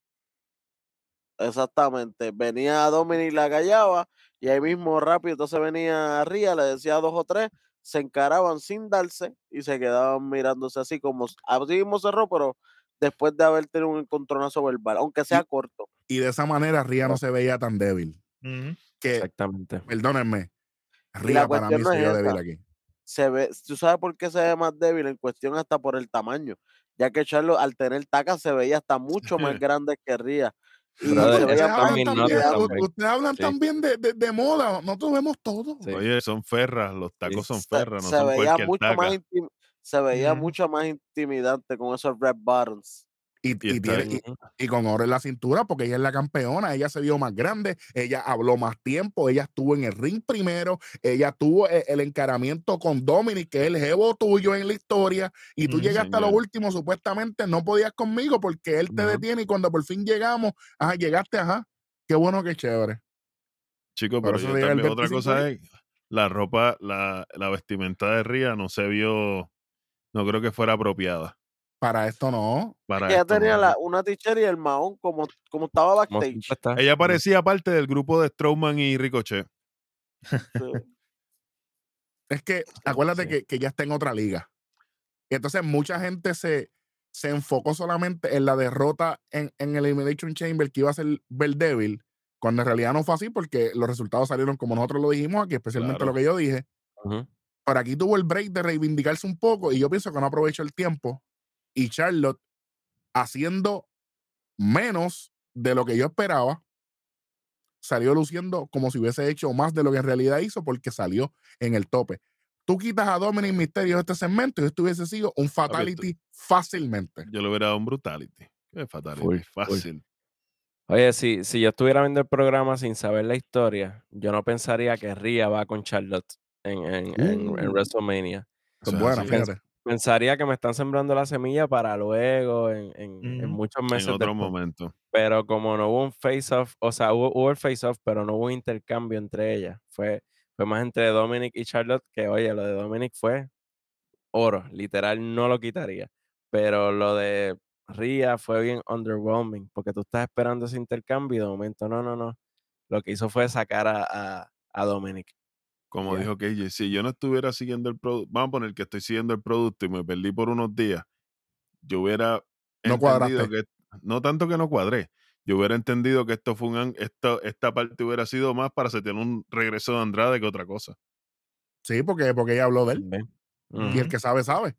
Exactamente. Venía Dominic, la callaba y ahí mismo rápido, entonces venía Ría, le decía dos o tres, se encaraban sin darse y se quedaban mirándose así como así mismo cerró, pero después de haber tenido un encontronazo verbal, aunque sea corto. Y de esa manera Ría no se veía tan débil. Ujú. Que, Exactamente. perdónenme, la Ría para mí no se es vio débil aquí. Se ve, tú sabes por qué se ve más débil en cuestión hasta por el tamaño, ya que Charlo al tener taca se veía hasta mucho más grande que Ría. Ustedes hablan también de, de- de moda, nosotros vemos todo. Sí. oye, son ferras, los tacos son se, ferras, no se son veía cualquier mucho taca. más intim- se veía mucho más intimidante con esos red bottoms. Y, Y y está tiene- y- Ujú. y con oro en la cintura, porque ella es la campeona, ella se vio más grande, ella habló más tiempo, ella estuvo en el ring primero, ella tuvo e- el, encaramiento con Dominic, que es el jevo tuyo en la historia, y tú Ujú, llegaste a lo último, supuestamente no podías conmigo porque él te detiene y cuando por fin llegamos, ajá, llegaste, ajá, qué bueno, qué chévere. Chicos, pero yo también, otra 25 cosa es, la ropa, la, la vestimenta de Ría no se vio, no creo que fuera apropiada Para esto no. para Ella esto, tenía no. la, una t-shirt y el mahón como, como estaba backstage. Ella parecía parte del grupo de Strowman y Ricochet. Sí. Es que acuérdate sí. que, que ya está en otra liga. Y entonces mucha gente se, se enfocó solamente en la derrota en, en el Elimination Chamber que iba a ser ver débil, cuando en realidad no fue así porque los resultados salieron como nosotros lo dijimos aquí, especialmente Claro. lo que yo dije. Ujú. Pero aquí tuvo el break de reivindicarse un poco y yo pienso que no aprovechó el tiempo. Y Charlotte haciendo menos de lo que yo esperaba, salió luciendo como si hubiese hecho más de lo que en realidad hizo porque salió en el tope. tú quitas a Dominic Mysterio de este segmento y esto hubiese sido un fatality fácilmente. Yo le hubiera dado un brutality. Qué fatality. Fácil. Oye, si, si yo estuviera viendo el programa sin saber la historia, yo no pensaría que Ria va con Charlotte en, en, en- en Uh. WrestleMania. Son Eso es buenas, así. fíjate. Pensaría que me están sembrando la semilla para luego, en, en- muchos meses En otro después. momento. Pero como no hubo un face-off, o sea, hubo, hubo el face-off, pero no hubo intercambio entre ellas. Fue, fue más entre Dominic y Charlotte, que oye, lo de Dominic fue oro, literal no lo quitaría. Pero lo de Ria fue bien underwhelming, porque tú estás esperando ese intercambio y de momento no, no, no. Lo que hizo fue sacar a, a, a Dominic. Como dijo KJ, si yo no estuviera siguiendo el producto, vamos a poner que estoy siguiendo el producto y me perdí por unos días, yo hubiera No entendido que, no tanto que no cuadré, yo hubiera entendido que esto fue un, esto, esta parte hubiera sido más para setear un regreso de Andrade que otra cosa. Sí, porque, porque ella habló de él. Y el que sabe, sabe.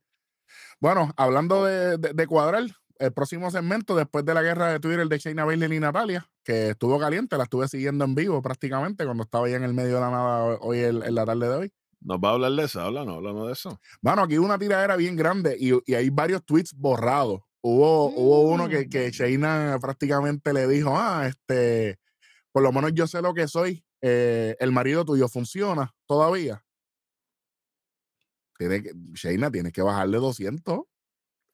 Bueno, hablando de, de- de cuadrar, el próximo segmento, después de la guerra de Twitter de Shayna Baszler y Natalia, que estuvo caliente, la estuve siguiendo en vivo prácticamente cuando estaba ya en el medio de la nada hoy en, en la tarde de hoy. ¿Nos va a hablar de eso? Háblanos, háblanos de eso. Bueno, aquí una tiradera bien grande y, y hay varios tweets borrados. Hubo, hubo uno que, que Shayna prácticamente le dijo, ah, este, por lo menos yo sé lo que soy, eh, el marido tuyo funciona todavía. Tiene que, Shayna, tienes que bajarle 200.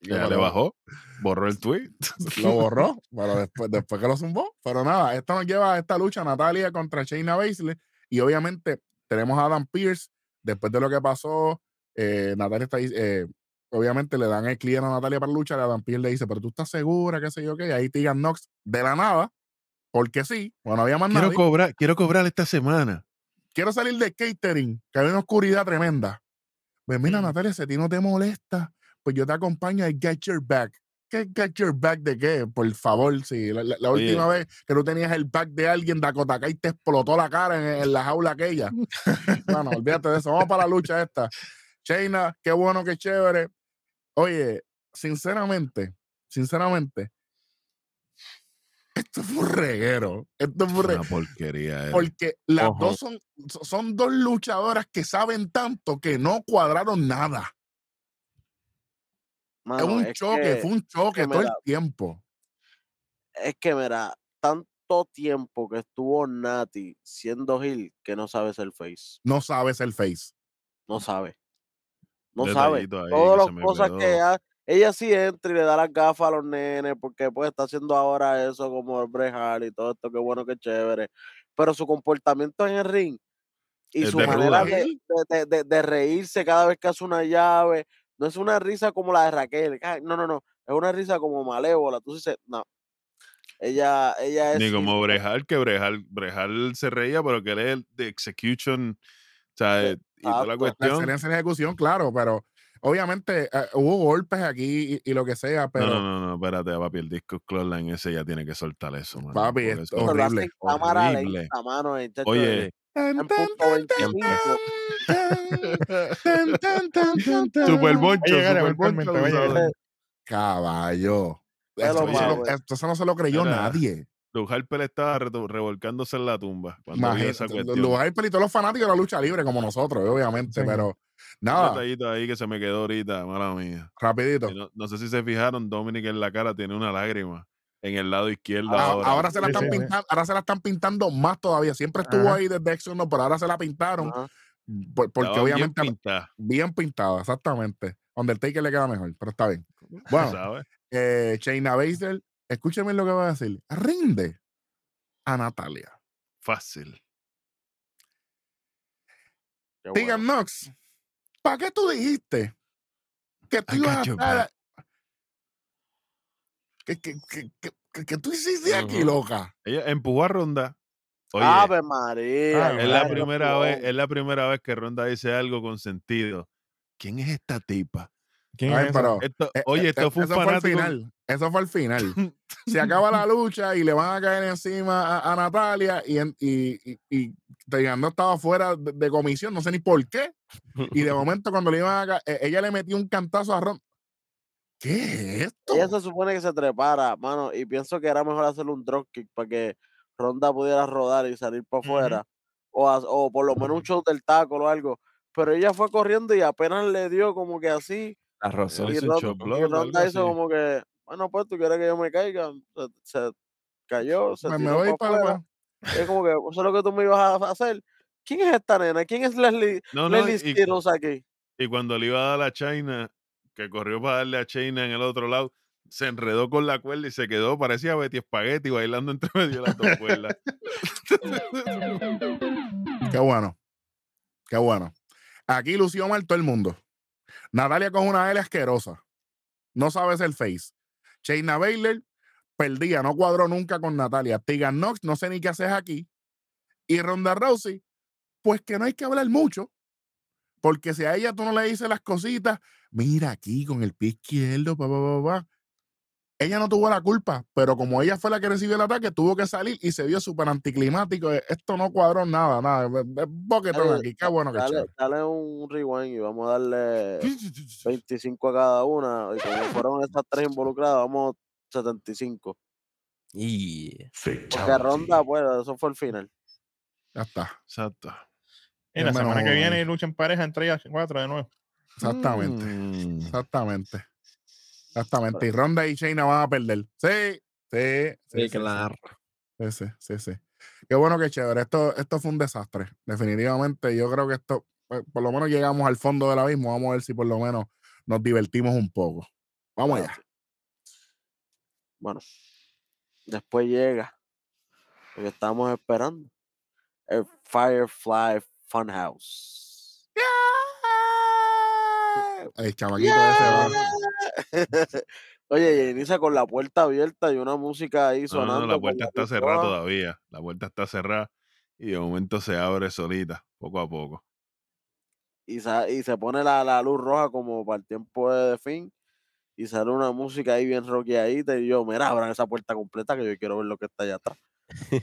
Ya le bajó, borró el tweet. lo borró, pero después, después que lo zumbó. Pero nada, esto nos lleva a esta lucha Natalia contra Shayna Baszler. Y obviamente tenemos a Adam Pierce. Después de lo que pasó, eh, Natalia está eh, obviamente le dan el cliente a Natalia para luchar. Adam Pierce le dice, pero tú estás segura, qué sé yo qué. Y ahí Tegan Knox de la nada, porque sí, bueno, había más Quiero nadie. cobrar, quiero cobrar esta semana. Quiero salir de catering, que hay una oscuridad tremenda. Pues mira, Mm. Natalia, si a ti no te molesta, pues yo te acompaño y get your back. ¿Qué get your back de qué? Por favor, sí. La, la- la Oye. última vez que tú tenías el back de alguien, Dakota Kai te explotó la cara en, en la jaula aquella. bueno, olvídate de eso. Vamos para la lucha esta. Shayna, qué bueno, qué chévere. Oye, sinceramente, sinceramente, esto fue un reguero. Esto fue un Una reguero. porquería. era. Porque las Ojo. dos son, so- son dos luchadoras que saben tanto que no cuadraron nada. Mano, es un es choque, que- fue un choque que todo el tiempo. es que, mira, tanto tiempo que estuvo Nati siendo Hill que no sabe ser face. No sabes el face. No sabe. No sabe. Ahí Todas las cosas que ha- ella sí entra y le da las gafas a los nenes porque pues está haciendo ahora eso como el Brejal y todo esto, qué bueno, qué chévere. Pero su comportamiento en el ring y su de manera de- de reírse cada vez que hace una llave, no es una risa como la de Raquel. ay, No, no, no. Es una risa como malévola. Tú dices, no. Ella, ella es. Ni como Brejal, que Brejal, Brejal se reía, pero que él es el de execution, o sea, Eh, y toda la exacto. La cuestión. excelencia en ejecución, claro, pero obviamente eh, hubo golpes aquí y, y lo que sea, pero no, no, no, no, espérate, papi, el disco Clothesline ese ya tiene que soltar eso, mano. Papi, esto- hace horrible, en cámara horrible. lenta, mano. chacho, Oye, en Tan, punto tan, 25. tan, tan, tan, tan, tan. Super boncho. Caballo. Es Esto, eso, no- esto- eso no se lo creyó Era- nadie. Luke Harper estaba revolcándose en la tumba cuando esa cuestión. Hyper y todos los fanáticos de la lucha libre, como nosotros, obviamente, Sí. pero Un nada, detallito ahí que se me quedó ahorita, mala mía. rapidito. No sé si se fijaron, Dominic en la cara tiene una lágrima en el lado izquierdo Ah, ahora. ahora, se la están sí, sí. pintando, ahora se la están pintando más todavía. Siempre estuvo Ajá. ahí desde Exxon, no, pero ahora se la pintaron por- porque Estaba bien obviamente pintada, bien pintada, exactamente. Undertaker le queda mejor, pero está bien. Bueno, eh, Shayna Baszler, escúcheme lo que va a decir. Rinde a Natalia. Fácil. Tegan bueno. Knox, ¿para qué tú dijiste que tú ibas a estar- back. que, que, que, que, que- que tú hiciste aquí, loca? Ella empujó a Ronda. Oye, Ave María. Es la primera vez, es la primera vez que Ronda dice algo con sentido. ¿Quién es esta tipa? ¿Quién Ay, pero, Esto, eh, oye, eh, esto eh, fue un eso fue fanático. final. Eso fue al final. Se acaba la lucha y le van a caer encima a, a Natalia y, en- y, y, Knox estaba fuera de, de comisión, no sé ni por qué. Y de momento cuando le iban a ca- eh, ella le metió un cantazo a Ron. ¿Qué es esto? Ella se supone que se trepara, mano, y pienso que era mejor hacerle un dropkick para que Ronda pudiera rodar y salir para afuera. o, o por lo menos un show del taco o algo. pero ella fue corriendo y apenas le dio como que así. La Y hizo Ronda, chop y Ronda hizo así. como que, bueno, pues tú quieres que yo me caiga. Se, se cayó, se Me, me tiró voy para afuera. Es como que eso es lo que tú me ibas a hacer. ¿Quién es esta nena? ¿Quién es Leslie, No, no, Leslie y, aquí? y cuando le iba a dar a China, que corrió para darle a China en el otro lado, se enredó con la cuerda y se quedó, parecía Betty Spaghetti bailando entre medio de las dos cuerdas. Qué bueno. Qué bueno. Aquí lució mal todo el mundo. Natalia con una L asquerosa. No sabe ser face. Shayna Baszler perdía, no cuadró nunca con Natalia. Tegan Knox, no sé ni qué haces aquí. Y Ronda Rousey, pues que no hay que hablar mucho. Porque si a ella tú no le dices las cositas, mira aquí con el pie izquierdo, pa, pa, pa, pa. Ella no tuvo la culpa, pero como ella fue la que recibió el ataque, tuvo que salir y se vio súper anticlimático. Eh, Esto no cuadró nada, nada. Boquetón Dale, aquí. Qué bueno que Dale, dale un rewind y vamos a darle 25 a cada una. Y como fueron estas tres involucradas, vamos 75. Y Porque ronda, pues, eso fue el final. Ya está. Exacto. En la semana que viene lucha en pareja entre ellas cuatro de nuevo. Exactamente. Mm. Exactamente. Exactamente. Y Ronda y Shayna van a perder. Sí, sí. Sí, sí, claro. Sí, sí, sí, sí. Qué bueno que chévere. Esto, esto fue un desastre. Definitivamente, yo creo que esto, pues, por lo menos llegamos al fondo del abismo. Vamos a ver si por lo menos nos divertimos un poco. Vamos allá. Bueno, después llega lo que estábamos esperando. El Firefly Funhouse. El chamaquito ese va. Oye, y inicia con la puerta abierta y una música ahí No, sonando. no, la con puerta está cerrada roja. todavía. La puerta está cerrada y de momento se abre solita, poco a poco. y, sa- y se pone la, la luz roja como para el tiempo de, fin y sale una música ahí bien rockeadita y yo, mira, abran esa puerta completa que yo quiero ver lo que está allá atrás.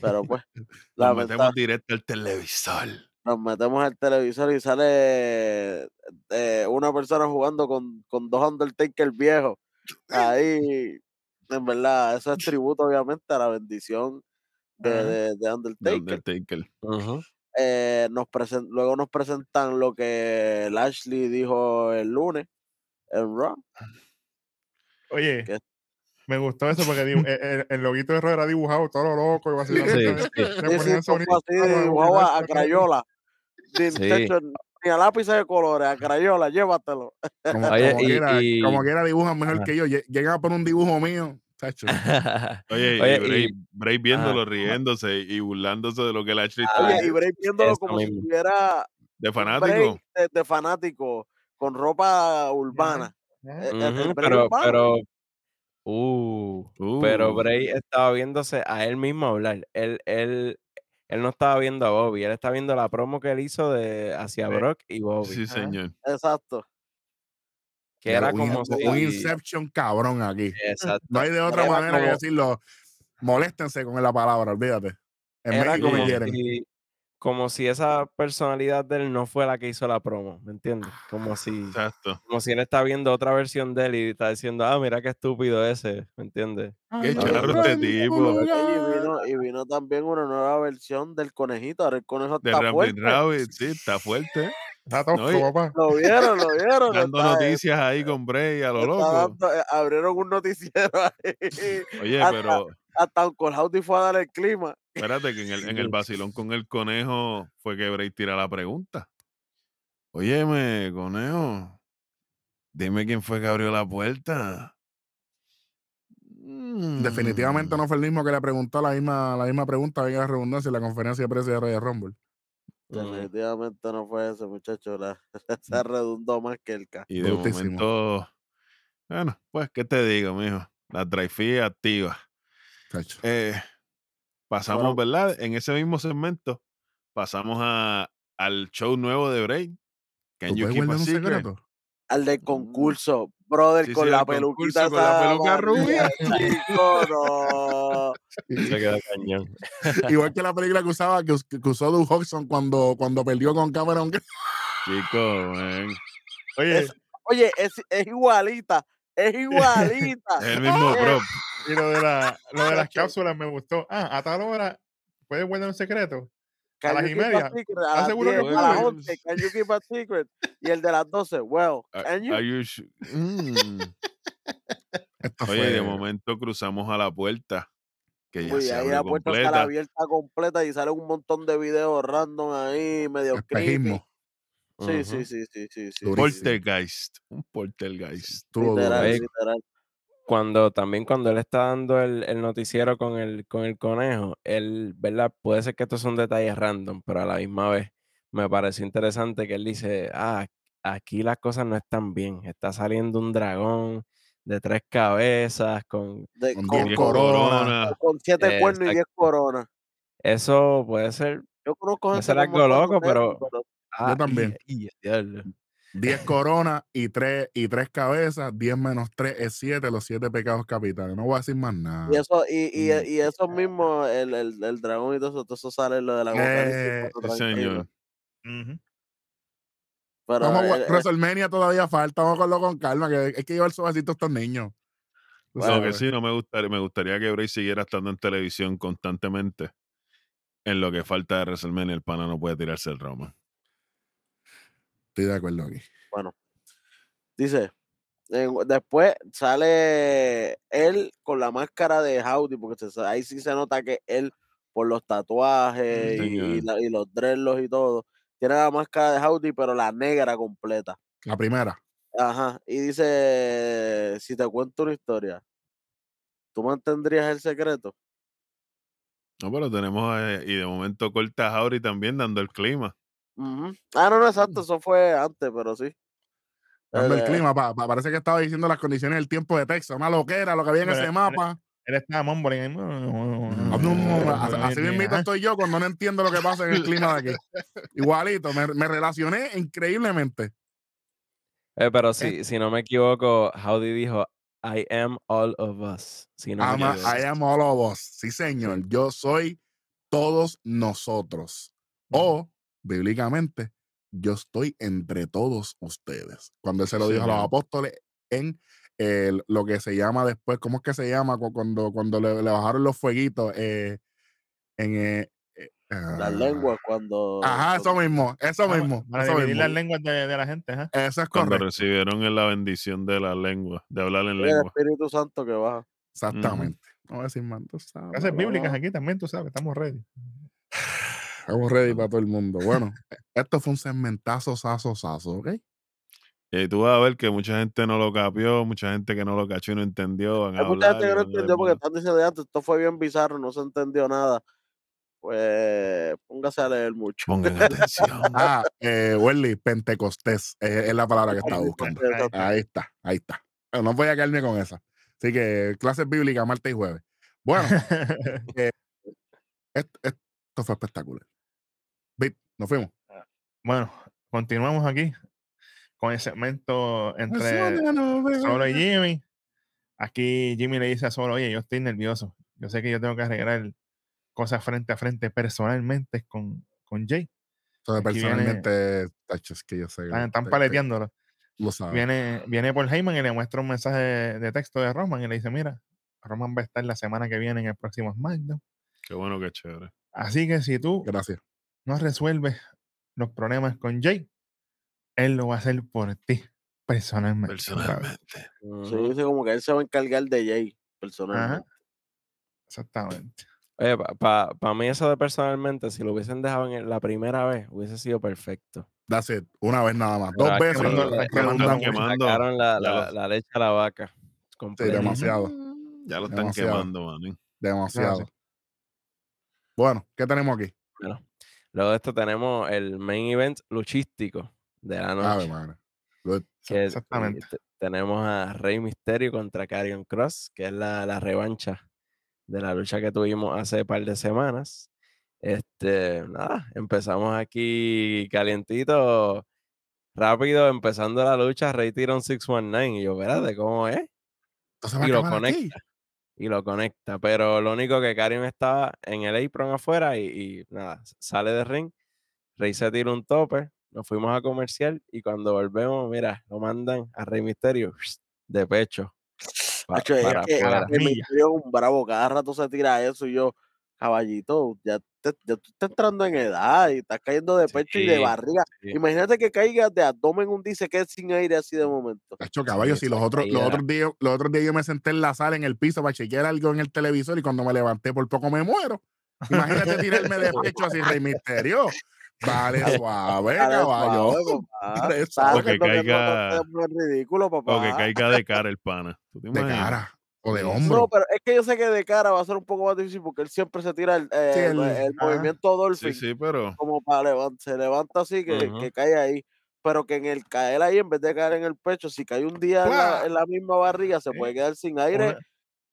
Pero pues, la metemos directo al televisor. Nos metemos al televisor y sale eh, una persona jugando con, con dos Undertaker viejos. Ahí, en verdad, eso es tributo obviamente a la bendición de, Undertaker. Eh, nos presen- luego nos presentan lo que Lashley dijo el lunes en Raw. Oye. Me gustó eso porque dibu- el, el- el loguito de Raw era dibujado todo lo loco y vacilando. Sí, sí. Ponían sonido. así dibujado a, a Crayola. Ni, Sí. techo, ni a lápices de colores, a Crayola, llévatelo. Como, Oye, como y- quiera, y- como quiera dibujan mejor Ajá. que yo. Lle- Llegan a poner un dibujo mío. chacho. Oye, Oye, y Bray, y- Bray viéndolo, ajá. riéndose y burlándose de lo que la Ashley Ah, está Oye, y. Bray viéndolo como si mismo. tuviera de fanático. de, de fanático con ropa urbana. Eh, el- el pero, urbano. pero, uh, pero Uh, Bray estaba viéndose a él mismo hablar. Él, él, él no estaba viendo a Bobby, él estaba viendo la promo que él hizo de hacia Sí. Brock y Bobby. sí, señor. Exacto. Que era un, como un si. Inception cabrón aquí. Exacto. No hay de otra Era manera que decirlo. Moléstense con la palabra, olvídate. En Era México me como quieren. si, como si esa personalidad de él no fue la que hizo la promo, ¿me entiendes? Como si, Exacto. como si él está viendo otra versión de él y está diciendo, ah, mira qué estúpido ese, ¿me entiendes? Qué charro este tipo. Y vino, y vino también una nueva versión del conejito. Ahora el conejo De está Rabbit fuerte. Rabbit, sí, está fuerte. Está tosco, No, papá. Lo vieron, lo vieron. Dando está- noticias ahí con Bray a lo loco. dando- eh, abrieron un noticiero ahí. Oye, hasta, pero hasta Uncle Howdy fue a dar el clima. Espérate que en el, en el vacilón con el conejo fue que Bray tira la pregunta. Óyeme, conejo, dime quién fue que abrió la puerta. Definitivamente Mm. no fue el mismo que le preguntó la misma, la misma pregunta, venga la redundancia, en la conferencia de prensa de Royal Rumble. Mm. Definitivamente no fue ese muchacho. La, se redundó más que el K. Y de Brutísimo. momento, bueno, pues, ¿qué te digo, mijo? La drive activa. chacho. Eh, pasamos, Bueno. ¿verdad? En ese mismo segmento, pasamos a, al show nuevo de Bray. Can ¿Tú you keep a secret? Al del concurso, brother, Sí, con sí, la peluquita. con la peluca rubia. Chico, no. Se quedó cañón. Igual que la película que usaba, que, us- que usó Doug Hodgson cuando, cuando perdió con Cameron. Chico, man. Oye, Es- Oye, es, es igualita. Es igualita. Es el mismo prop. Y lo de, la, lo de las Chacho. cápsulas me gustó. Ah, a tal hora puedes guardar un secreto. can las y a media, A las seguro que 10, a las puedes? 11, can you keep a secret? Y el de las 12, well, Are- can you? are you Mm. Oye, de momento cruzamos a la puerta. Que ya Uy, se ahí abre la puerta completa. abierta completa y sale un montón de videos random ahí, medio creepy. espejismo. Sí, sí, sí, sí, sí, sí, sí. Poltergeist. Un poltergeist. Literal, literal. Cuando también cuando él está dando el, el noticiero con el, con el conejo, él, ¿verdad? Puede ser que estos son detalles random, pero a la misma vez me pareció interesante que él dice, ah, aquí las cosas no están bien, está saliendo un dragón de tres cabezas con... De- Con con, diez Diez con- siete cuernos y diez coronas. Eso puede ser, Yo conozco puede ser algo loco, pero... ah, y- también. y- diablo. 10 coronas y 3 y tres cabezas, 10 menos 3 es 7, los 7 pecados capitales. No voy a decir más nada. Y eso, y, y, Mm. y eso mismo, el, el, el dragón y todo eso, todo eso sale lo de la Eh, tranquilo. señor. Ujú. Pero Vamos, el- el- WrestleMania todavía falta, vamos a cogerlo con calma, que hay que llevar suavecito a estos niños. Lo Bueno, que sí, no me gustaría, me gustaría que Bray siguiera estando en televisión constantemente. En lo que falta de WrestleMania, el pana no puede tirarse el Roma. Estoy de acuerdo aquí. dice, en- después sale él con la máscara de Howdy, porque se- ahí sí se nota que él, por los tatuajes y, la- y los dreadlocks y todo, tiene la máscara de Howdy, pero la negra completa. La primera. Ajá. Y dice, si te cuento una historia, ¿tú mantendrías el secreto? No, pero tenemos, eh, y de momento corta a Jauri también dando el clima. Ah, no, no, exacto, eso fue antes, pero sí. El Eh, clima, pa- pa- parece que estaba diciendo las condiciones del tiempo de Texas, una loquera, lo que había en Pero ese mapa. Él estaba mumbling. ahí, "Mm, Ah, no, no, no, así- mismito estoy yo cuando no entiendo lo que pasa en el clima de aquí. Igualito, me, me relacioné increíblemente. Eh, pero si, si no me equivoco, Howdy dijo, I am all of us. Si no me Ama- equivoco. I am all of us. Sí, señor. Yo soy todos nosotros. O, bíblicamente, yo estoy entre todos ustedes. Cuando él se lo dijo a los apóstoles en el- lo que se llama después, ¿cómo es que se llama? Cu- Cuando, cuando le, le bajaron los fueguitos eh, en... eh, eh, las ah, lenguas cuando... Ajá, eso mismo, eso Ah, mismo. Para eso dividir mismo. las lenguas de, de la gente. ajá. Eso es Cuando correcto. recibieron en la bendición de la lengua, de hablar en el lengua. Espíritu Santo que baja. Exactamente. No voy a decir más, tú sabes, Clases bíblicas aquí también, tú sabes, estamos ready. Estamos ready para todo el mundo. Bueno, esto fue un segmentazo, saso, saso, ¿ok? Y tú vas a ver que mucha gente no lo capió, mucha gente que no lo cachó y no entendió. Van a Hay mucha gente que no entendió porque están diciendo antes, esto fue bien bizarro, no se entendió nada. Pues póngase a leer mucho. Pongan atención. Ah, eh, Welly, Pentecostés eh, es la palabra que estaba buscando. Ahí está, ahí está. Pero no voy a quedarme con esa. Así que clases bíblicas martes y jueves. Bueno, esto, esto fue espectacular. Nos fuimos. bueno, continuamos aquí con el segmento entre Solo y Jimmy. Aquí Jimmy le dice a Solo, oye, yo estoy nervioso. Yo sé que yo tengo que arreglar cosas frente a frente personalmente con, con Jay. Aquí personalmente, tacho, es que yo sé. Están, están te- te- paleteándolo. Lo. Viene, viene por Heyman y le muestra un mensaje de, de texto de Roman y le dice, mira, Roman va a estar la semana que viene en el próximo SmackDown. Qué bueno, qué chévere. Así que si tú Gracias. No resuelves los problemas con Jay, él lo va a hacer por ti, personalmente. Personalmente. Ujú. dice como que él se va a encargar de Jay personalmente. Exactamente. Oye, para mí eso de personalmente, si lo hubiesen dejado en la primera vez, hubiese sido perfecto. That's it. Una vez nada más. Dos veces. Sacaron la, ya la- lo- la leche a la vaca. Sí, demasiado. Ya lo están Demasiado. quemando, man. Demasiado. Bueno, ¿qué tenemos aquí? Luego de esto tenemos el main event luchístico de la noche. Good. que Exactamente. te- tenemos a Rey Misterio contra Karrion Cross, que es la, la revancha de la lucha que tuvimos hace par de semanas. Este, nada, empezamos aquí calientito, rápido, empezando la lucha, Rey tira un 619 y yo, espérate, ¿cómo es? Y lo aquí. Y lo conecta, pero lo único que Karrion estaba en el apron afuera y, y nada, sale de ring, Rey se tira un tope, nos fuimos a comercial y cuando volvemos, mira, lo mandan a Rey Misterio de pecho. pa- para. Rey Milla. Mysterio es un bravo, cada rato se tira eso y yo, caballito, ya, te- ya tú estás entrando en edad y estás cayendo de pecho y de barriga. sí. Imagínate que caigas de abdomen un y se quede sin aire así de momento. Tacho, caballo, Sí, si los otros, los otros días, los otros días yo me senté en la sala, en el piso, para chequear algo en el televisor y cuando me levanté por poco me muero. Imagínate tirarme de pecho así, Rey Misterio. Vale, suave, caballo. que que no caiga- ridículo, papá. Que caiga de cara el pana. ¿Tú te De cara o de Sí. hombro. No, pero es que yo sé que de cara va a ser un poco más difícil porque él siempre se tira el, eh, Sí, el- el- el ah. movimiento Dolphin Sí, sí, pero como para levantar, se levanta así que, cae ahí. Pero que en el caer ahí, en vez de caer en el pecho, si cae un día en la, ¡Pla! en la misma barriga, se Sí. puede quedar sin aire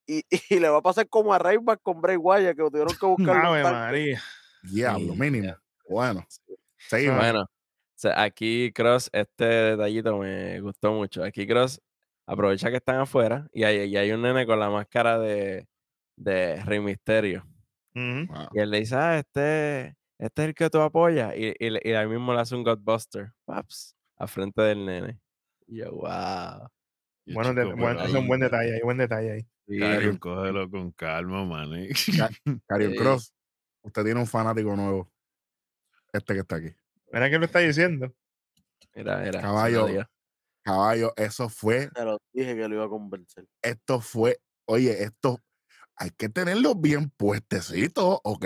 y, y le va a pasar como a Rayback con Bray Wyatt, que tuvieron que buscar Ave María. Diablo, Sí, mínimo. Bueno, seguimos. Bueno, o sea, aquí Cross, este detallito me gustó mucho. Aquí Cross aprovecha que están afuera y hay, y hay un nene con la máscara de, de Rey Misterio. Wow. Y él le dice, ah, este, este es el que tú apoyas. Y, y, y ahí mismo le hace un Godbuster, paps, a frente del nene. Y yo, wow. Y, Bueno, de- bueno, es un buen ahí, detalle, hay buen detalle ahí. Sí, Carion, cógelo con calma, man. eh. Carion Sí. Cross, usted tiene un fanático nuevo. Este que está aquí. Mira que lo está diciendo. Mira, mira. se lo Caballo. Caballo, eso fue, Te lo dije que lo iba a convencer. esto fue, oye, esto hay que tenerlo bien puestecitos, ¿ok?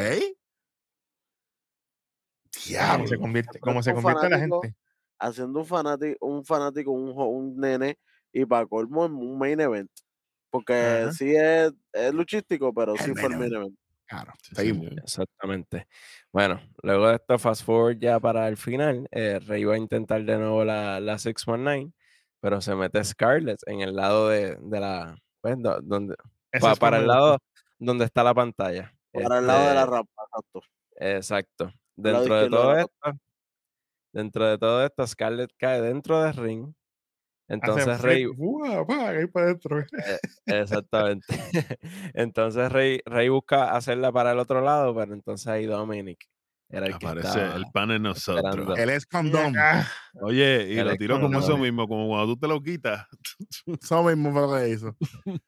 Diablo. se convierte, como se convierte la gente. Haciendo un fanático, un fanático, un, nene, y para colmo en un main event. Porque sí es, es luchístico, pero El sí fue el main event. Claro, Sí. Exactamente. Bueno, luego de esto, fast forward ya para el final, eh, Rey va a intentar de nuevo la, la 619, pero se mete Scarlett en el lado de, de la, pues, do- donde, pa- para el lado donde está la pantalla. Para el lado de la Este, rampa, exacto. Exacto. Dentro de todo la esto, dentro de todo esto, Scarlett cae dentro del ring. Entonces Rey, ahí para adentro. exactamente. Entonces Rey, Rey busca hacerla para el otro lado, pero entonces ahí Dominic era el que Aparece el pan en nosotros. esperando. Él es condón. acá. Oye, y lo tiró como eso mismo, como cuando tú te lo quitas. Eso mismo fue lo que hizo.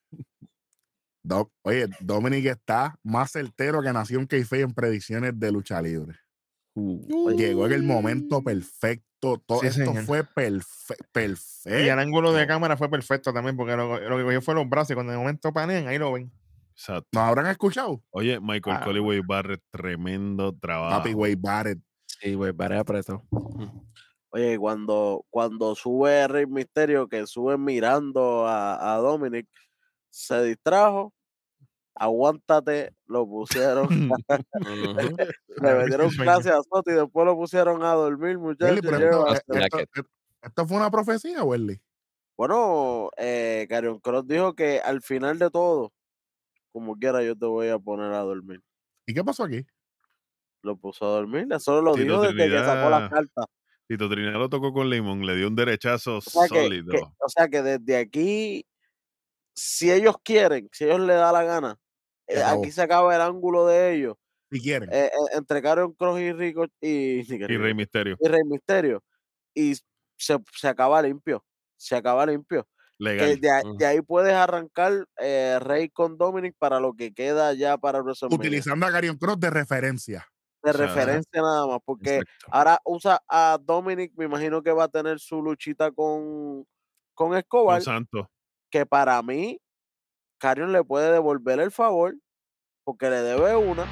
Do- Oye, Dominic está más certero que Nación Keife en predicciones de lucha libre. Uh, Llegó en el momento perfecto. Todo Sí, esto señor. fue perfe- perfecto. Y el ángulo de cámara fue perfecto también, porque lo, lo que cogió fue los brazos y cuando de momento panean, ahí lo ven. Exacto. ¿Nos habrán escuchado? Oye, Michael Ah. Colley Barrett, tremendo trabajo. Papi Wade Barrett. sí, güey, Barrett apretó. Oye, cuando, cuando sube Rey Misterio, que sube mirando a, a Dominic, se distrajo. Aguántate, lo pusieron. Le metieron clase a Soto y después lo pusieron a dormir, muchachos. que- esto- esto fue una profecía, Welly. Bueno, eh, Carion Cross dijo que al final de todo, como quiera, yo te voy a poner a dormir. ¿Y qué pasó aquí? Lo puso a dormir, eso lo Tito dijo desde que sacó las Trinidad. cartas. Tito Trinidad lo tocó con Limón, le dio un derechazo O sea, que, sólido. que- o sea que desde aquí, si ellos quieren, si ellos le da la gana, eh, aquí se acaba el ángulo de ellos. Si quieren. eh, eh, entre Carion Cross y Rico y, y Rey Misterio. y Rey Misterio. Y se, se acaba limpio. Se acaba limpio. Legal. de, ahí- Ujú. de ahí puedes arrancar eh, Rey con Dominic para lo que queda ya para WrestleMania. Utilizando a Carion Cross de referencia. De o sea, referencia nada más. Porque Exacto. ahora usa a Dominic, me imagino que va a tener su luchita con, con Con Escobar. Santos. Que para mí, Carion le puede devolver el favor. Porque le debe una.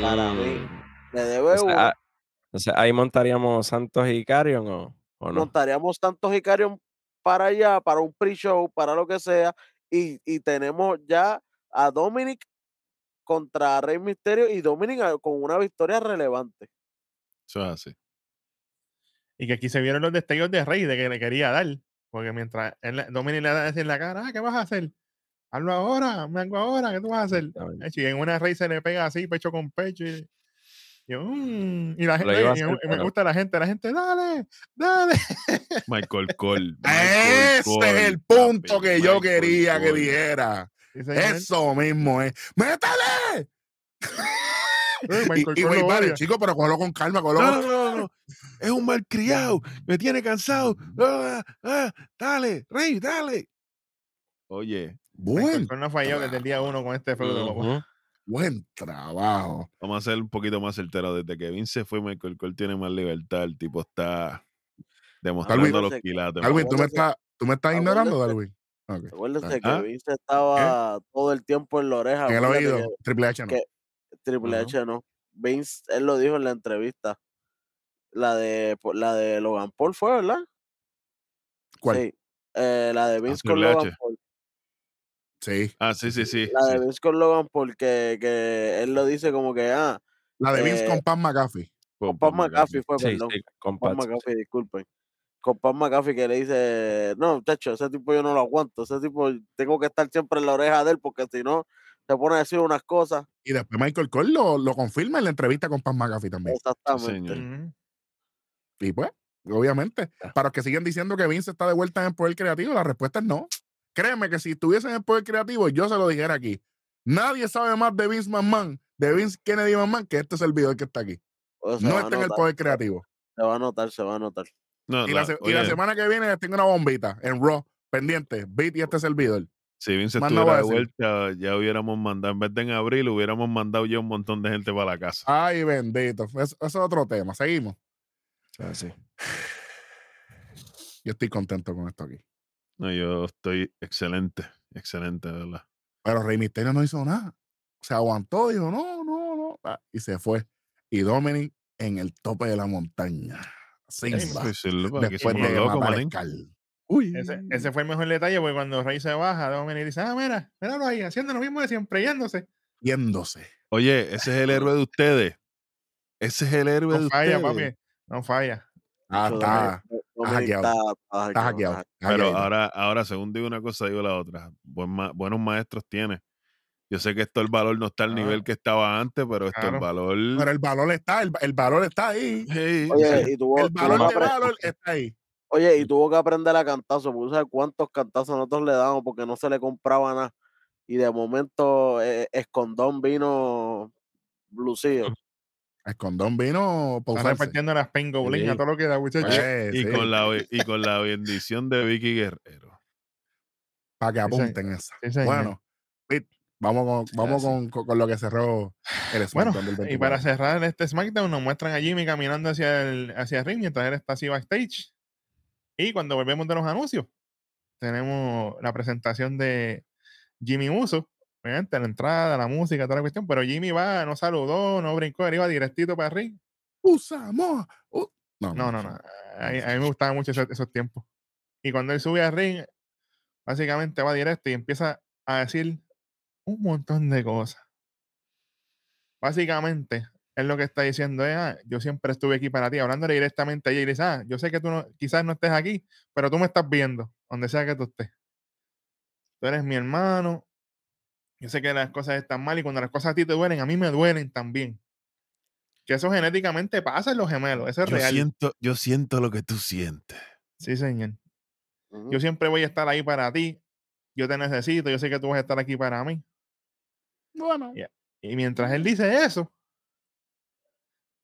Para mí, Mm. le debe O sea, una. ah, Entonces ahí montaríamos Santos y Carion o, o no. montaríamos tantos Icarion para allá, para un pre-show, para lo que sea, y, y tenemos ya a Dominic contra Rey Misterio y Dominic con una victoria relevante. Eso es así. Y que aquí se vieron los destellos de Rey de que le quería dar. Porque mientras él, Dominic le da a decir en la cara, ah, ¿qué vas a hacer? Hazlo ahora, me hago ahora, ¿qué tú vas a hacer? Si en una Rey se le pega así, pecho con pecho. Y, y yo, y la gente, y hacer, me- y gusta la gente, la gente, dale, dale. Michael Cole. Michael Ese es el punto papi, que yo quería que dijera. Eso mismo es. ¡Métale! Y, y Barrett, odia. chico, pero cógelo con calma, cógelo No, con no, no, no. Es un malcriado. Me tiene cansado. Ah, ah, dale, Rey, dale. Oye, Buen, Cole no falló desde el día uno con este feudo. Buen trabajo. Vamos a ser un poquito más certeros. Desde que Vince fue, Michael Cole tiene más libertad. El tipo está demostrando Darwin, los quilates. Darwin, ¿tú me estás, tú me estás ignorando, Darwin? Ok. Acuérdense que Ah. Vince estaba todo el tiempo en la oreja. En el oído, que Triple H no. que- Triple. H no. Vince, él lo dijo en la entrevista. La de la de Logan Paul fue, ¿verdad? ¿Cuál? Sí. Eh, la de Vince con Triple Logan H. Paul. Sí. Ah, sí, sí, sí. La de sí. Vince con Logan Paul, que, él lo dice como que, ah, La de Vince Eh, con Pat McAfee. con Pat McAfee fue, Sí, perdón. sí, con sí. McAfee, disculpen. Con Pat McAfee que le dice, no, techo, ese tipo yo no lo aguanto. Ese tipo tengo que estar siempre en la oreja de él porque si no, se pone a decir unas cosas. Y después Michael Cole lo, lo confirma en la entrevista con Pat McAfee también. Exactamente. señor. Ujú. Y pues, obviamente, para los que siguen diciendo que Vince está de vuelta en el poder creativo, la respuesta es no. Créeme que si estuviese en el poder creativo, yo se lo dijera aquí. Nadie sabe más de Vince McMahon, de Vince Kennedy McMahon, que este servidor que está aquí. O No está en el poder creativo. Se va a notar, se va a notar. No, Y la, la- se- y la oye, semana que viene tengo una bombita en Raw, pendiente, Beat y este servidor. si Vince más no estuviera a de vuelta, ya hubiéramos mandado, en vez de en abril, hubiéramos mandado ya un montón de gente para la casa. Ay, bendito. Eso, eso es otro tema. Seguimos. Ah, sí. Yo estoy contento con esto aquí. No, yo estoy excelente, excelente, ¿verdad? Pero Rey Misterio no hizo nada. Se aguantó, dijo, no, no, no. ah, Y se fue. Y Dominic en el tope de la montaña. Pues, sí, lo- para que Después de. Skull. Uy. Ese, ese fue el mejor detalle, porque cuando Rey se baja, Dominic dice, ah, mira, míralo ahí, haciendo lo mismo de siempre, yéndose. Yéndose. Oye, ese es el héroe de ustedes. Ese es el héroe de No falla, ustedes. papi. No falla. Ah, está, hackeado. está- hackeado, Pero ahora, ahora, según digo una cosa, digo la otra. Buen ma- buenos maestros tiene. Yo sé que esto el valor no está al Ah. nivel que estaba antes, pero esto Claro. el valor. Pero el valor está, el, el valor está ahí. Oye, y tuvo, El valor que de valor está ahí. oye, y tuvo que aprender a cantazo, porque tú sabes cuántos cantazos nosotros le damos porque no se le compraba nada. Y de momento eh, Escondón vino lucido. Escondón vino por Está repartiendo las pengoblin Sí. a todo lo que da, muchachos. Pues, y, sí, con la, y con la bendición de Vicky Guerrero. para que apunten esa. Bueno, Pete, vamos, con, vamos con, con- con lo que cerró el Bueno, SmackDown del y para 24. cerrar este SmackDown, nos muestran a Jimmy caminando hacia el, hacia el ring mientras él está así backstage. Y cuando volvemos de los anuncios, tenemos la presentación de Jimmy Uso. Obviamente, la entrada, la música, toda la cuestión. Pero Jimmy va, no saludó, no brincó, él iba directito para ring. Usamos. Uh, no, No, no, no. A, mí- a mí me gustaban mucho esos, esos tiempos. Y cuando él sube al ring, básicamente va directo y empieza a decir un montón de cosas. Básicamente, él lo que está diciendo es, "Ah, yo siempre estuve aquí para ti, hablándole directamente a ella y le dice, ah, yo sé que tú no, quizás no estés aquí, pero tú me estás viendo, donde sea que tú estés. Tú eres mi hermano. Yo sé que las cosas están mal y cuando las cosas a ti te duelen, a mí me duelen también. Que eso genéticamente pasa en los gemelos, eso es Yo real. siento, yo siento lo que tú sientes. Sí, señor. Yo siempre voy a estar ahí para ti. Yo te necesito. Yo sé que tú vas a estar aquí para mí. Bueno, Y mientras él dice eso,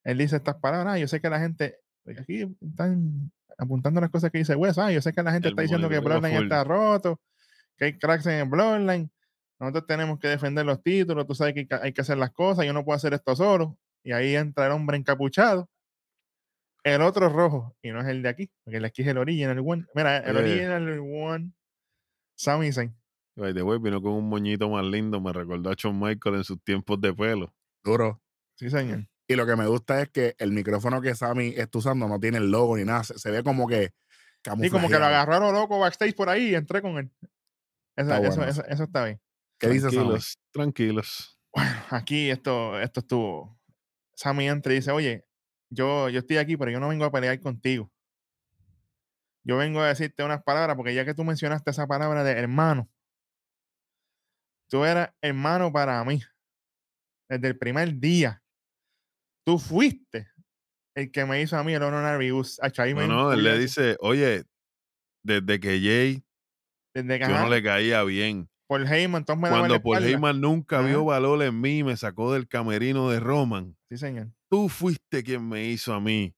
él dice estas palabras. "Ah, Yo sé que la gente. Aquí están apuntando las cosas que dice Wes. Ah, yo sé que la gente El está diciendo que Bloodline está roto, que hay cracks en el Bloodline. Nosotros tenemos que defender los títulos. Tú sabes que hay que- hacer las cosas. Yo no puedo hacer esto solo. Y ahí entra el hombre encapuchado. El otro rojo, y no es el de aquí, porque el de aquí es el original one. Mira, el Oye. original one, Sami Zayn. By the way, vino con un moñito más lindo. Me recordó a Shawn Michael en sus tiempos de pelo. duro. Sí, señor. Y lo que me gusta es que el micrófono que Sammy está usando no tiene el logo ni nada. Se, se ve como que Sí, como que lo camuflajeado. agarró a lo loco backstage por ahí y entré con él. Eso, Está eso, bueno eso- eso está bien. ¿Qué dice Sammy? Tranquilos, tranquilos. Bueno, aquí esto, esto estuvo. Sammy entra y dice, oye, yo, yo estoy aquí, pero yo no vengo a pelear contigo. Yo vengo a decirte unas palabras, porque ya que tú mencionaste esa palabra de hermano, tú eras hermano para mí. Desde el primer día. Tú fuiste el que me hizo a mí el ahí me No, no, él le dice, oye, desde que Jay desde que yo no le caía bien. Paul Heyman, entonces me Cuando Paul espalda. Heyman nunca Ajá. vio valor en mí y me sacó del camerino de Roman, Sí, señor. tú fuiste quien me hizo a mí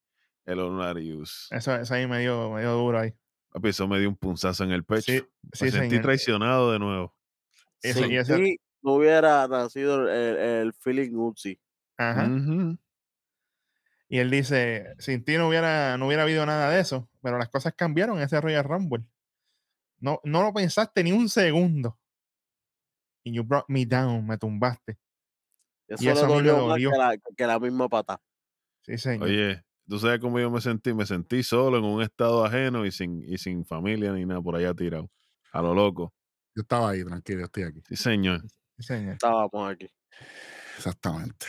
el Honorius. Eso, eso ahí me dio, me dio duro ahí. Papi, eso me dio un punzazo en el pecho. Sí, me sí, sentí señor. traicionado de nuevo. Ese- Sin y ti no hubiera nacido el, el feeling Uzi. Ajá. Y él dice, sin ti no hubiera, no hubiera habido nada de eso, pero las cosas cambiaron en ese Royal Rumble. No, no lo pensaste ni un segundo. Y you brought me down, me tumbaste. Eso, Y eso me dolió más que la, que la misma pata. Sí, señor. Oye, ¿tú sabes cómo yo me sentí? Me sentí solo en un estado ajeno y sin, y sin familia ni nada por allá tirado. A lo loco. Yo estaba ahí, tranquilo, estoy aquí. Sí, señor. Sí, señor. Estábamos aquí. Exactamente.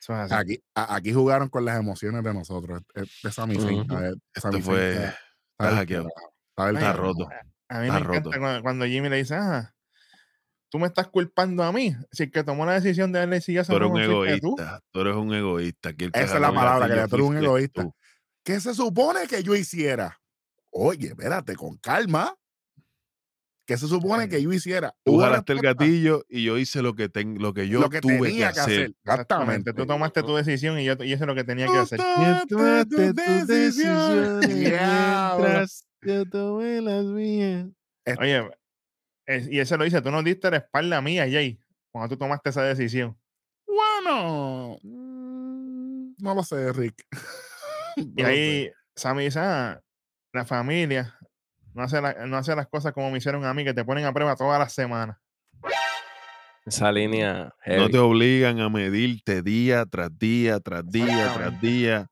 Eso es así. Aquí, a- aquí jugaron con las emociones de nosotros. Esa misión. Ujú. Esa Esto misión fue. está- Está está está roto. A mí Está me encanta roto. cuando, cuando Jimmy le dice, ah, tú me estás culpando a mí. Si el que tomó la decisión de darle sillazo Tú eres un egoísta. Tú eres un egoísta. Aquí el Esa es la palabra, que gatillo tú eres un egoísta. tú. ¿Qué se supone que yo hiciera? Oye, espérate, con calma. ¿Qué se supone Ay, que yo hiciera? Tú jalaste el gatillo y yo hice lo que, ten- lo que yo lo que tuve tenía que hacer. hacer. Exactamente. Tú tomaste tu decisión y yo, es lo que tenía que hacer. tomaste tu decisión. Yo tomé las mías. Oye, es- y eso lo dice, tú no diste la espalda mía, Jay, cuando tú tomaste esa decisión. Bueno, Mm. no lo sé, Rick. Y sé. ahí Sammy dice, ah, la familia no hace, la- no hace las cosas como me hicieron a mí, que te ponen a prueba todas las semanas. Esa línea No te obligan a medirte día tras día, tras día, tras día.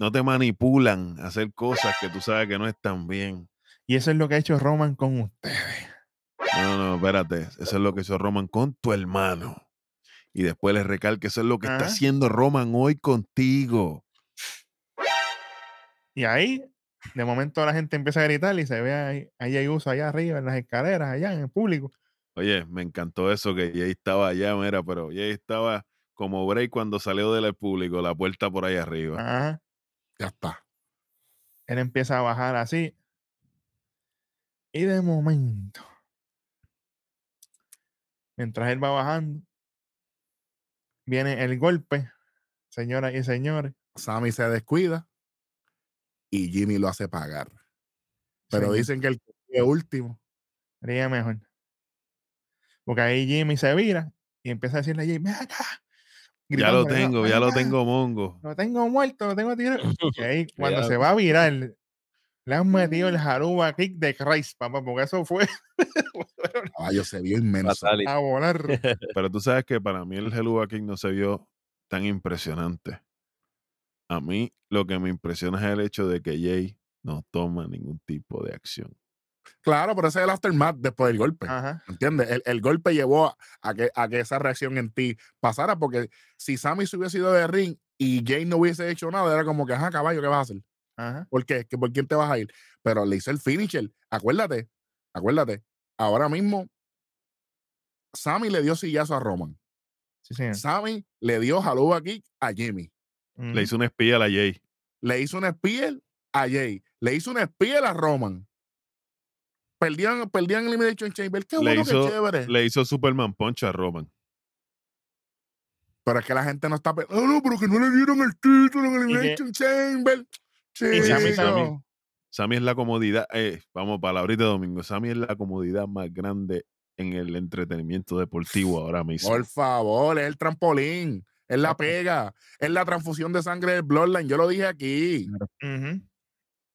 No te manipulan a hacer cosas que tú sabes que no están bien. Y eso es lo que ha hecho Roman con usted. No, no, espérate. Eso es lo que hizo Roman con tu hermano. Y después le recalque, eso es lo que está haciendo Roman hoy contigo. Y ahí, de momento la gente empieza a gritar y se ve ahí, ahí hay uso allá arriba, en las escaleras, allá en el público. Oye, me encantó eso que Jay estaba allá, mira, pero Jay estaba como Bray cuando salió del público, la puerta por ahí arriba. Ajá. Ya está. Él empieza a bajar así. Y de momento, mientras él va bajando, viene el golpe, señoras y señores. Sammy se descuida y Jimmy lo hace pagar. Pero dicen que el que último. sería mejor. Porque ahí Jimmy se vira y empieza a decirle a Jimmy, acá. Ya lo gritándole, "No, tengo, ya lo tengo mongo. Lo tengo muerto, lo tengo tirado. Y ahí cuando se va a virar, le han metido el Haruba Kick de Christ, papá, porque eso fue Caballo se vio inmenso. A volar. Pero tú sabes que para mí el Helluva King no se vio tan impresionante. A mí lo que me impresiona es el hecho de que Jay no toma ningún tipo de acción. Claro, pero ese es el aftermath después del golpe. Ajá. ¿Entiendes? El, el golpe llevó a, a que, a que esa reacción en ti pasara, porque si Sammy se hubiese ido de ring y Jay no hubiese hecho nada, era como que, ajá, caballo, ¿qué vas a hacer? Ajá. ¿Por qué? ¿Que ¿Por quién te vas a ir? Pero le hizo el finisher. Acuérdate, acuérdate. Ahora mismo, Sammy le dio sillazo a Roman. Sí, señor. Sammy le dio jaluba kick a Jimmy. Le hizo un espía a Jay. Le hizo un spear a Jay. Le hizo un spear a Roman. Perdían, perdían Elimination Chamber. Qué Le bueno, hizo- qué chévere. Le hizo Superman Punch a Roman. Pero es que la gente no está. pe- No, no, pero que no le dieron el título en Elimination Chamber. y Sammy. Sammy es la comodidad, eh, vamos, palabrita de domingo. Sammy es la comodidad más grande en el entretenimiento deportivo ahora mismo. Por favor, es el trampolín. Es la pega. Es la transfusión de sangre del Bloodline. Yo lo dije aquí.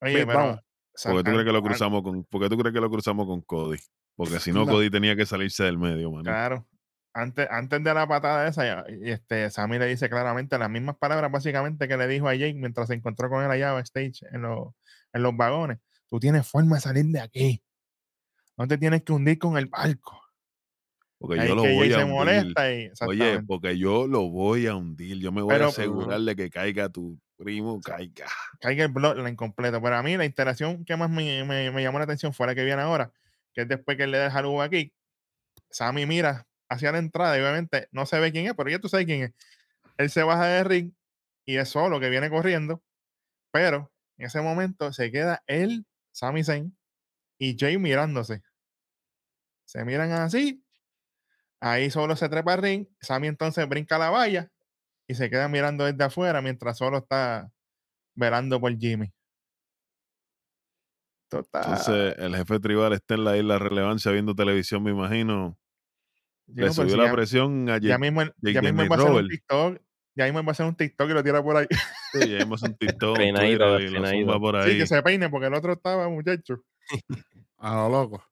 Oye, pero. vamos. ¿Por qué tú crees que lo an- cruzamos con, por qué tú crees que lo cruzamos con Cody? Porque si no, No. Cody tenía que salirse del medio, mano. Claro. Antes, antes de la patada esa, este, Sammy le dice claramente las mismas palabras básicamente que le dijo a Jake mientras se encontró con él allá backstage en, los- en los vagones. Tú tienes forma de salir de aquí. No te tienes que hundir con el barco. Porque Ahí yo lo que voy a se hundir. molesta y Oye, porque yo lo voy a hundir. Yo me voy Pero- a asegurar de que caiga tu primo, caiga. caiga el bloodline completo. Pero a mí la interacción que más me, me- me llamó la atención fue la que viene ahora, que es después que él le da el aquí. Sammy mira hacia la entrada y obviamente no se ve quién es, pero ya tú sabes quién es. Él se baja de ring y es solo que viene corriendo, pero en ese momento se queda él, Sami Zayn y Jay mirándose. Se miran así. Ahí solo se trepa al ring. Sammy entonces brinca la valla y se queda mirando desde afuera mientras solo está velando por Jimmy. Total. Entonces, el jefe tribal está en la isla Relevancia viendo televisión, me imagino, Le no, pero subió si la ya- presión a Ya mismo, ya mismo va a hacer un. TikTok. Ya mismo va a hacer un TikTok y lo tira por ahí. Sí, ya hemos un TikTok, Peinadito, y lo por Sí, ahí. que se peine porque el otro estaba, muchacho. A lo loco.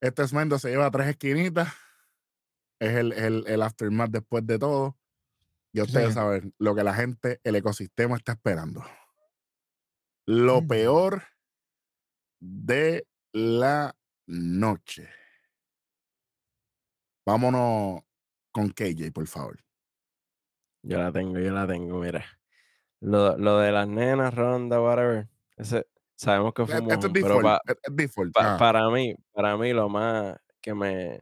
Este Smendo se lleva tres esquinitas. Es el, el, el aftermath después de todo. Y ustedes señor. saben lo que la gente, el ecosistema está esperando. Lo Mm. peor de la noche. Vámonos con KJ, por favor. Yo la tengo, yo la tengo, mira. Lo, lo de las nenas, ronda, whatever. Ese, sabemos que fue un Esto es pero pa- ah. para mí, para mí lo más que me,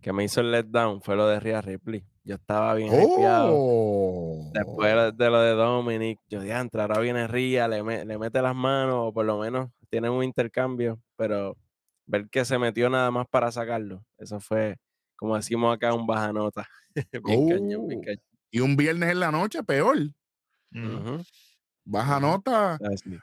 que me hizo el letdown fue lo de Rhea Ripley. Yo estaba bien. Oh. Después de lo de Dominic, yo dije, "Antra, ahora viene Ria, le, me- le mete las manos, o por lo menos tienen un intercambio, pero ver que se metió nada más para sacarlo, eso fue, como decimos acá, un baja nota. bien cañón, bien Oh. cañón. Y un viernes en la noche, peor. Baja nota. así.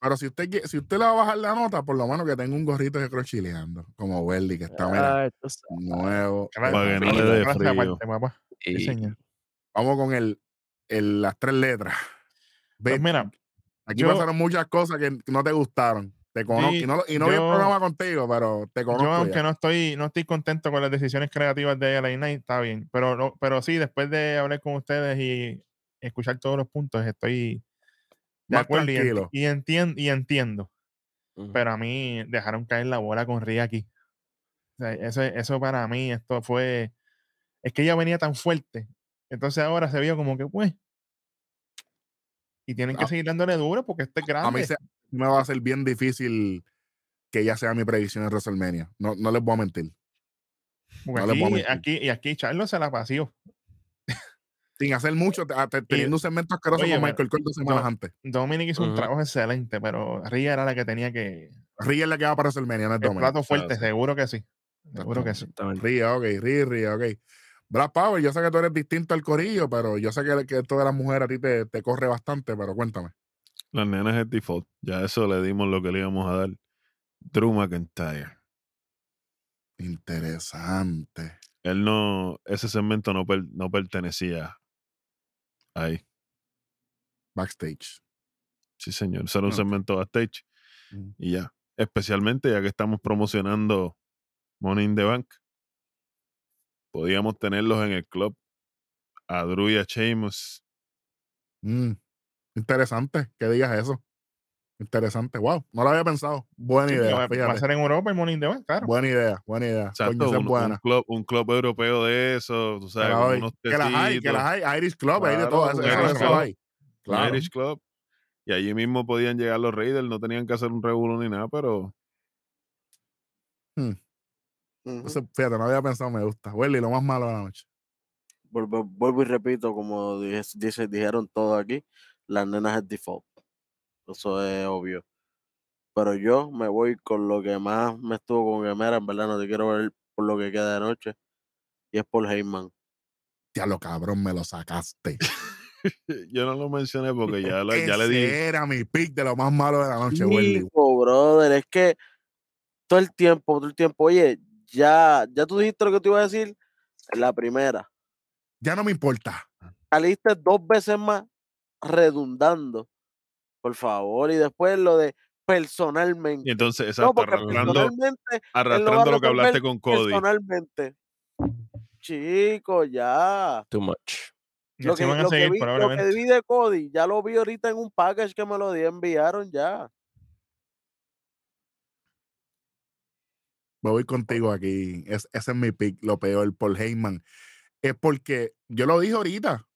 Pero si usted, si usted le va a bajar la nota, por lo menos que tenga un gorrito de crochileando, como Welly, que está, mira, sabes. nuevo. Claro, Para que no clase- le dé clase frío. aparte, papá. Sí, Y- señor. Vamos con el, el- las tres letras. Pues mira, aquí yo- pasaron muchas cosas que no te gustaron. Te conozco. Sí, y no, y no vi el yo- programa contigo, pero te conozco. yo aunque ya. no estoy, no estoy contento con las decisiones creativas de LA Knight, está bien. Pero, no- pero sí, después de hablar con ustedes y escuchar todos los puntos, estoy de Más acuerdo tranquilo. y, entien- y entiendo. Pero a mí dejaron caer la bola con Ria aquí. O sea, eso, eso para mí, esto fue. Es que ella venía tan fuerte. Entonces ahora se vio como que, pues. Y tienen que A- seguir dándole duro porque este es grande. A mí se- me va a ser bien difícil que ya sea mi predicción en WrestleMania. No, no les voy a mentir. porque no les voy a aquí, mentir. aquí, y aquí Charlo se la pasió. Sin hacer mucho, te- te- teniendo un segmento asqueroso oye, con Michael Cole dos semanas no. antes. Dominic hizo un trabajo excelente, pero Ria era la que tenía que. Ría es la que va para WrestleMania, no es El Dominic. plato fuerte, seguro que sí. Seguro que sí. Ría, ok, ría, ría, ok. Black Power, yo sé que tú eres distinto al corillo, pero yo sé que, que esto de las mujeres a ti te, te corre bastante, pero cuéntame. Las nenas es default. Ya eso le dimos lo que le íbamos a dar. Drew McIntyre. Interesante. Él no, ese segmento no, per- no pertenecía ahí. Backstage. Sí, señor. Eso era un segmento backstage Mm. y ya. Especialmente ya que estamos promocionando Money in the Bank. Podíamos tenerlos en el club. A Drew y a Sheamus. Mm, Interesante que digas eso. Interesante. Wow, no lo había pensado. Buena Sí, idea. va, va a ser en Europa el Morning de Bank, claro. Buena idea, buena idea. Exacto, un, club, un club europeo de eso, tú Que sabes, unos Que las hay, que las hay. Irish Club, hay de todo. Claro, Eso, Irish eso Club. hay. Claro. Irish Club. Y allí mismo podían llegar los Raiders, no tenían que hacer un revuelo ni nada, pero Ujú. Eso, fíjate, no había pensado, me gusta. Welly, lo más malo de la noche. Vuelvo, vuelvo y repito, como dije- dice, dijeron todos aquí, las nenas es default. Eso es obvio. Pero yo me voy con lo que más me estuvo con Gemera, en verdad no te quiero ver por lo que queda de noche. Y es por Heyman. Ya lo cabrón, me lo sacaste. yo no lo mencioné porque ya, lo- ya le Ese di. era mi pick de lo más malo de la noche. Chico, brother, es que todo el tiempo, todo el tiempo, oye, ya, ya tú dijiste lo que te iba a decir la primera. Ya no me importa. saliste dos veces más redundando. Por favor. Y después lo de Y personalmente. entonces, exacto, arrastrando, lo arrastrando lo que hablaste con Cody. Personalmente. Chico, ya. Too much. Lo que, lo, que seguir, vi, lo que vi de Cody, ya lo vi ahorita en un package que me lo di, enviaron ya. Me voy contigo aquí. Es, ese es mi pick, lo peor, por Heyman. Es porque yo lo dije ahorita.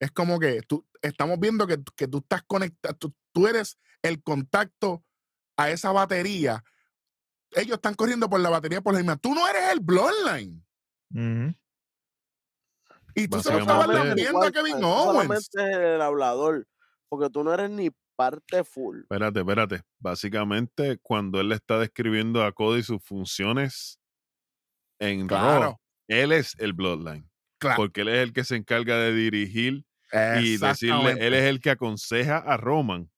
Es como que tú, estamos viendo que, que tú estás conectado, tú, tú eres el contacto a esa batería. Ellos están corriendo por la batería por Heyman. Tú no eres el Bloodline. Y tú se lo estabas lambiendo a Kevin Owens. solamente el hablador. Porque tú no eres ni parte full. Espérate, espérate. Básicamente, cuando él le está describiendo a Cody sus funciones en Claro. Raw, él es el Bloodline. Claro. Porque él es el que se encarga de dirigir y decirle, él es el que aconseja a Roman.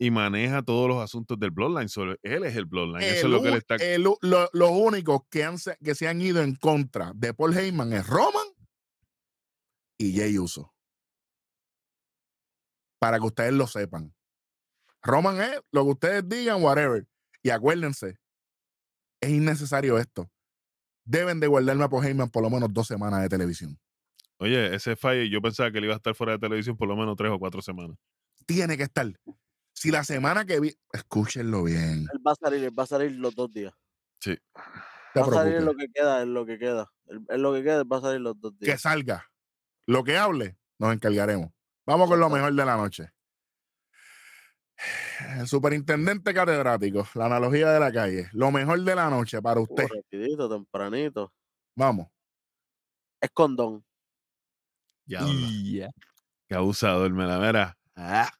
y maneja todos los asuntos del Bloodline. so, él es el Bloodline. Eso es lo que él está. el lo- los únicos que, han, se- que se han ido en contra de Paul Heyman es Roman y Jay Uso. Para que ustedes lo sepan. Roman es lo que ustedes digan, whatever. Y acuérdense, es innecesario esto. Deben de guardarme a Paul Heyman por lo menos dos semanas de televisión. Oye, ese fallo, yo pensaba que él iba a estar fuera de televisión por lo menos tres o cuatro semanas. Tiene que estar. Si la semana que vi, escúchenlo bien. Él va a salir, él va a salir los dos días. Te Va a salir en lo que queda, en lo que queda. En lo que queda, va a salir los dos Que días. salga. Lo que hable, nos encargaremos. Vamos con lo mejor de la noche. El superintendente catedrático, la analogía de la calle. Lo mejor de la noche para Uh, usted. rapidito, tempranito. Vamos. Es condón. Ya, Ya. qué abusador, me la vera. Ah,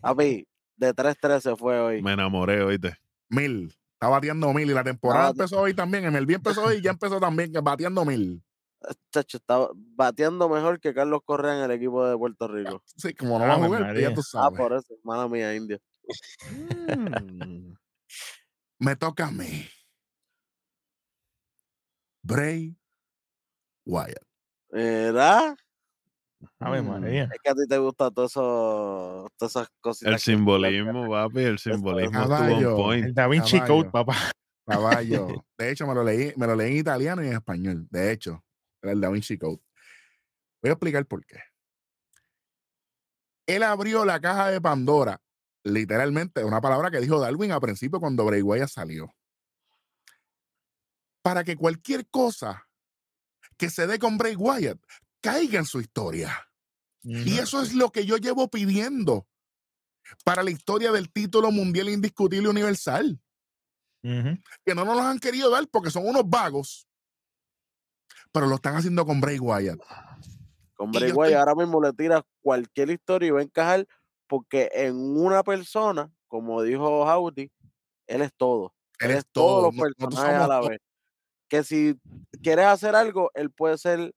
Papi, de 3-3 se fue hoy. me enamoré, oíste. Mil. Está bateando mil. Y la temporada empezó hoy también. En el bien empezó hoy y ya empezó también bateando mil. Chacho, está bateando mejor que Carlos Correa en el equipo de Puerto Rico. Sí, como no va a Ave jugar, María. ya tú Ah, por eso, mala mía, India. Mm. Me toca a mí. Bray Wyatt. ¿Verdad? Ave Mm. María. Es que a ti te gusta todo eso, todas esas cositas. El simbolismo, papi, el simbolismo estuvo Caballo. on point. El Da Vinci Caballo. Code, papá. Caballo. De hecho, me lo leí, me lo leí en italiano y en español. De hecho, era el Da Vinci Code. Voy a explicar por qué. Él abrió la caja de Pandora, literalmente, una palabra que dijo Darwin al principio cuando Bray Wyatt salió. Para que cualquier cosa que se dé con Bray Wyatt caiga en su historia. Y eso es lo que yo llevo pidiendo para la historia del título mundial indiscutible universal que no nos los han querido dar porque son unos vagos, pero lo están haciendo con Bray Wyatt. Con Bray Wyatt estoy- ahora mismo le tiras cualquier historia y va a encajar porque en una persona, como dijo Howdy, él es todo. Él Él es es todos todo. los no- personajes a la vez. Que si quieres hacer algo, él puede ser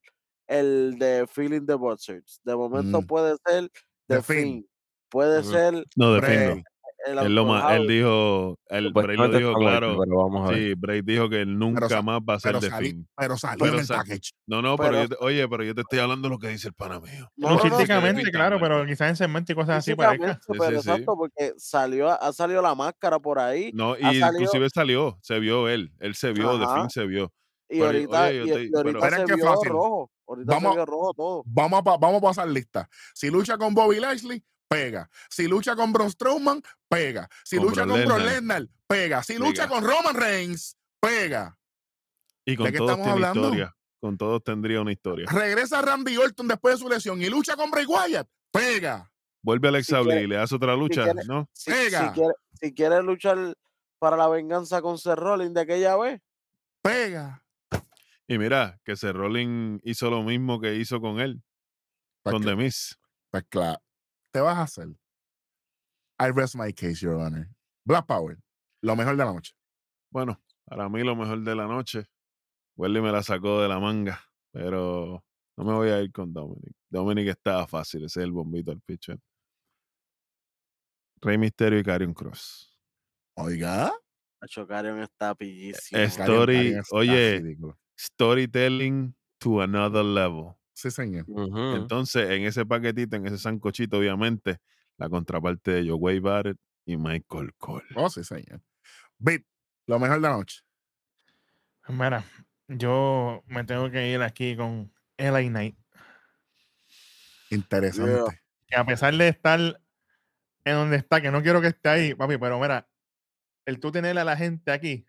el de Feeling the Buzzards. De momento Mm. puede ser The The. Puede ser No, Bray. Él, lo ma- él dijo, el, Bray lo dijo claro. pero vamos a ver. Sí, Bray dijo que él nunca más va a ser pero, de fin. pero salió Pero en el package. No, no, pero, Pero- yo te- oye, pero yo te estoy hablando de lo que dice el pana mío. No, No, no, sí, claro, pero quizás en segmento y cosas así parezca. Sí, pero sí, sí. exacto, porque salió, ha salido la máscara por ahí. No, ha y salido- inclusive salió, se vio él, él se vio, de fin se vio. Y Pero, ahorita, oye, y, te- y ahorita se vio rojo. Ahorita Vamos- se vio rojo todo. Vamos a, vamos a pasar lista. Si lucha con Bobby Lashley, pega. Si lucha con Braun Strowman, pega. Si Con lucha con Brock Lesnar. Pega. Si lucha Pega. con Roman Reigns, pega. Y con qué todos estamos tiene hablando? historia. Con todos tendría una historia. Regresa Randy Orton después de su lesión y lucha con Bray Wyatt, pega. Vuelve Alex Si quiere- y le hace otra lucha, quiere- ¿no? Si, si Pega. quiere, si quiere luchar para la venganza con Seth Rollins de aquella vez, Pega. Y mira, que Seth Rollins hizo lo mismo que hizo con él, Pues con que- The Miz. Pues claro, te vas a hacer. I rest my case, Your Honor. Black Power, lo mejor de la noche. Bueno, para mí lo mejor de la noche. Welly me la sacó de la manga, pero no me voy a ir con Dominic. Dominic estaba fácil, ese es el bombito al pitcher. Rey Misterio y Karrion Cross. Oiga. Chocarion está pillísimo. Es- Karrion- Story, está oye. ridículo. Storytelling to another level. Sí, señor. Entonces, en ese paquetito, en ese sancochito, obviamente, la contraparte de Joe Barrett y Michael Cole. Oh, sí, señor. Beat, lo mejor de la noche. Mira, yo me tengo que ir aquí con LA Knight. Interesante. Que a pesar de estar en donde está, que no quiero que esté ahí, papi, pero mira, el tú tener a la gente aquí,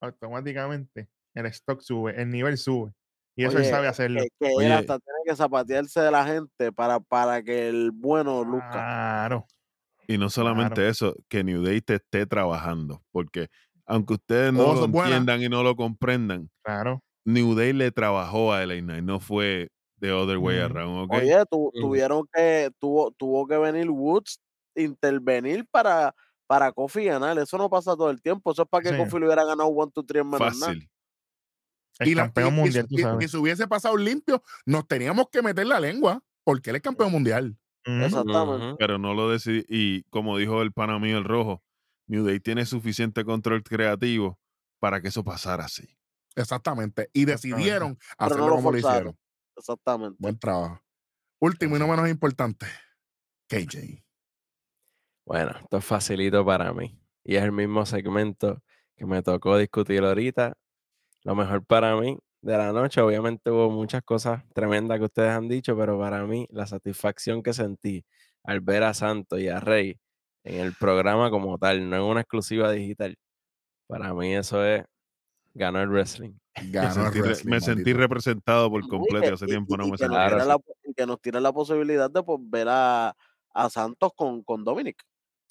automáticamente el stock sube, el nivel sube. Y eso él Oye, sabe hacerlo. Que, que él hasta tiene que zapatearse de la gente para, para que el bueno luzca. Claro. Y no solamente eso, que New Day te esté trabajando, porque aunque ustedes no Oh, lo es buena. entiendan y no lo comprendan, Claro. New Day le trabajó a LA Knight, no fue the other way Ujú. around, ¿ok? Oye, tu- Ujú. tuvieron que, tuvo, tuvo que venir Woods, intervenir para, para Kofi ganar. Eso no pasa todo el tiempo. Eso es para que Sí. Kofi le hubiera ganado 1, 2, 3 en menos nada. Fácil. El Y la- campeón y mundial, tú y- sabes. Y si hubiese pasado limpio, nos teníamos que meter la lengua, porque él es campeón mundial. Exactamente. Pero no lo decidí. Y como dijo el pana mío, el rojo, New Day tiene suficiente control creativo para que eso pasara así. Exactamente. Y decidieron no hacerlo lo como lo hicieron. Exactamente. Buen trabajo. Último y no menos importante. KJ. Bueno, esto es facilito para mí. Y es el mismo segmento que me tocó discutir ahorita. Lo mejor para mí de la noche, obviamente hubo muchas cosas tremendas que ustedes han dicho, pero para mí la satisfacción que sentí al ver a Santos y a Rey en el programa como tal, no en una exclusiva digital, para mí eso es ganar el wrestling. Me Ganó el sentí, re- wrestling, me sentí representado por completo. que- y Hace y- tiempo y- no y me que la, y que nos tiene la posibilidad de pues, ver a, a Santos con, con Dominic.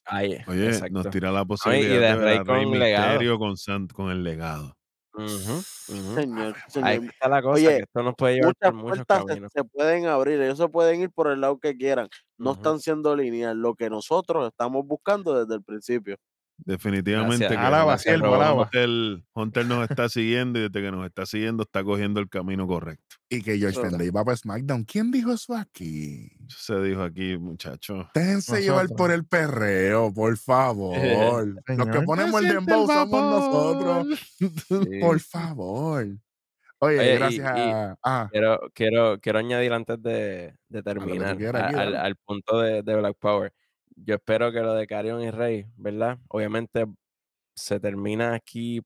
Ahí, Oye, exacto. nos tira la y posibilidad de de ver Rey a Rey con legado. Con el legado. Ujú, ujú. Señor, Ahí señor. está la cosa, Oye, que esto nos puede llevar Muchas por muchos puertas se, caminos. se pueden abrir, ellos se pueden ir por el lado que quieran. No Ujú. están siendo lineal, lo que nosotros estamos buscando desde el principio. Definitivamente Gracias, Alaba, siervo, alaba. Hunter, Hunter nos está siguiendo y desde que nos está siguiendo está cogiendo el camino correcto. Y que George. Fenday va para SmackDown. ¿Quién dijo eso aquí? Eso se dijo aquí, muchacho. Déjense llevar por el perreo, por favor. Los que ponemos el dembow somos nosotros. Sí. Por favor. Oye, gracias y- a. ah, Quiero, quiero, quiero añadir antes de, terminar a- al, punto de, de Black Power. Yo espero que lo de Carion y Rey, ¿verdad? Obviamente se termina aquí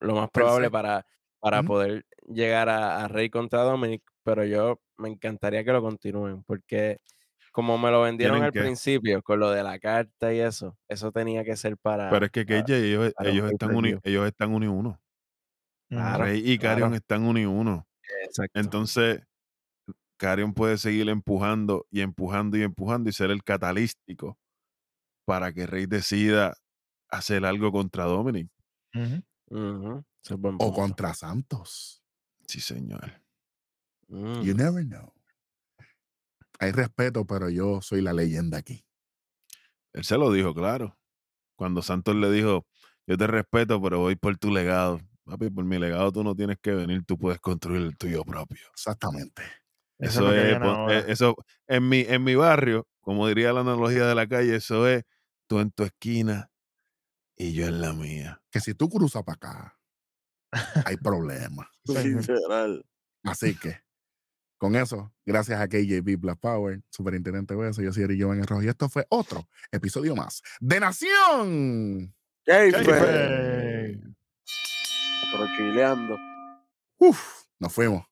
lo más probable para, para poder llegar a, a Rey contra Dominic, pero yo me encantaría que lo continúen, porque como me lo vendieron al que. principio con lo de la carta y eso, eso tenía que ser para, Pero es que para, KJ, ellos, para un ellos están uni, ellos están uno. Claro, Rey y Carion claro. están uni uno. Exacto. Entonces, Carion puede seguir empujando y empujando y empujando y ser el catalístico para que Rey decida hacer algo contra Dominic. Es buen O contra Santos. Sí, señor. Mm. You never know. Hay respeto, pero yo soy la leyenda aquí. Él se lo dijo, claro. Cuando Santos le dijo, yo te respeto, pero voy por tu legado. Papi, por mi legado tú no tienes que venir, tú puedes construir el tuyo propio. Exactamente. Eso es Eso es, eh, eso, en mi, en mi barrio, como diría la analogía de la calle, eso es tú en tu esquina y yo en la mía. Que si tú cruzas para acá, hay problemas. Literal. Así que, con eso, gracias a KJB Black Power, Superintendente Beso, yo soy Eric Giovanni Rojo, y esto fue otro episodio más de Nación. Pero chileando. Uf, nos fuimos.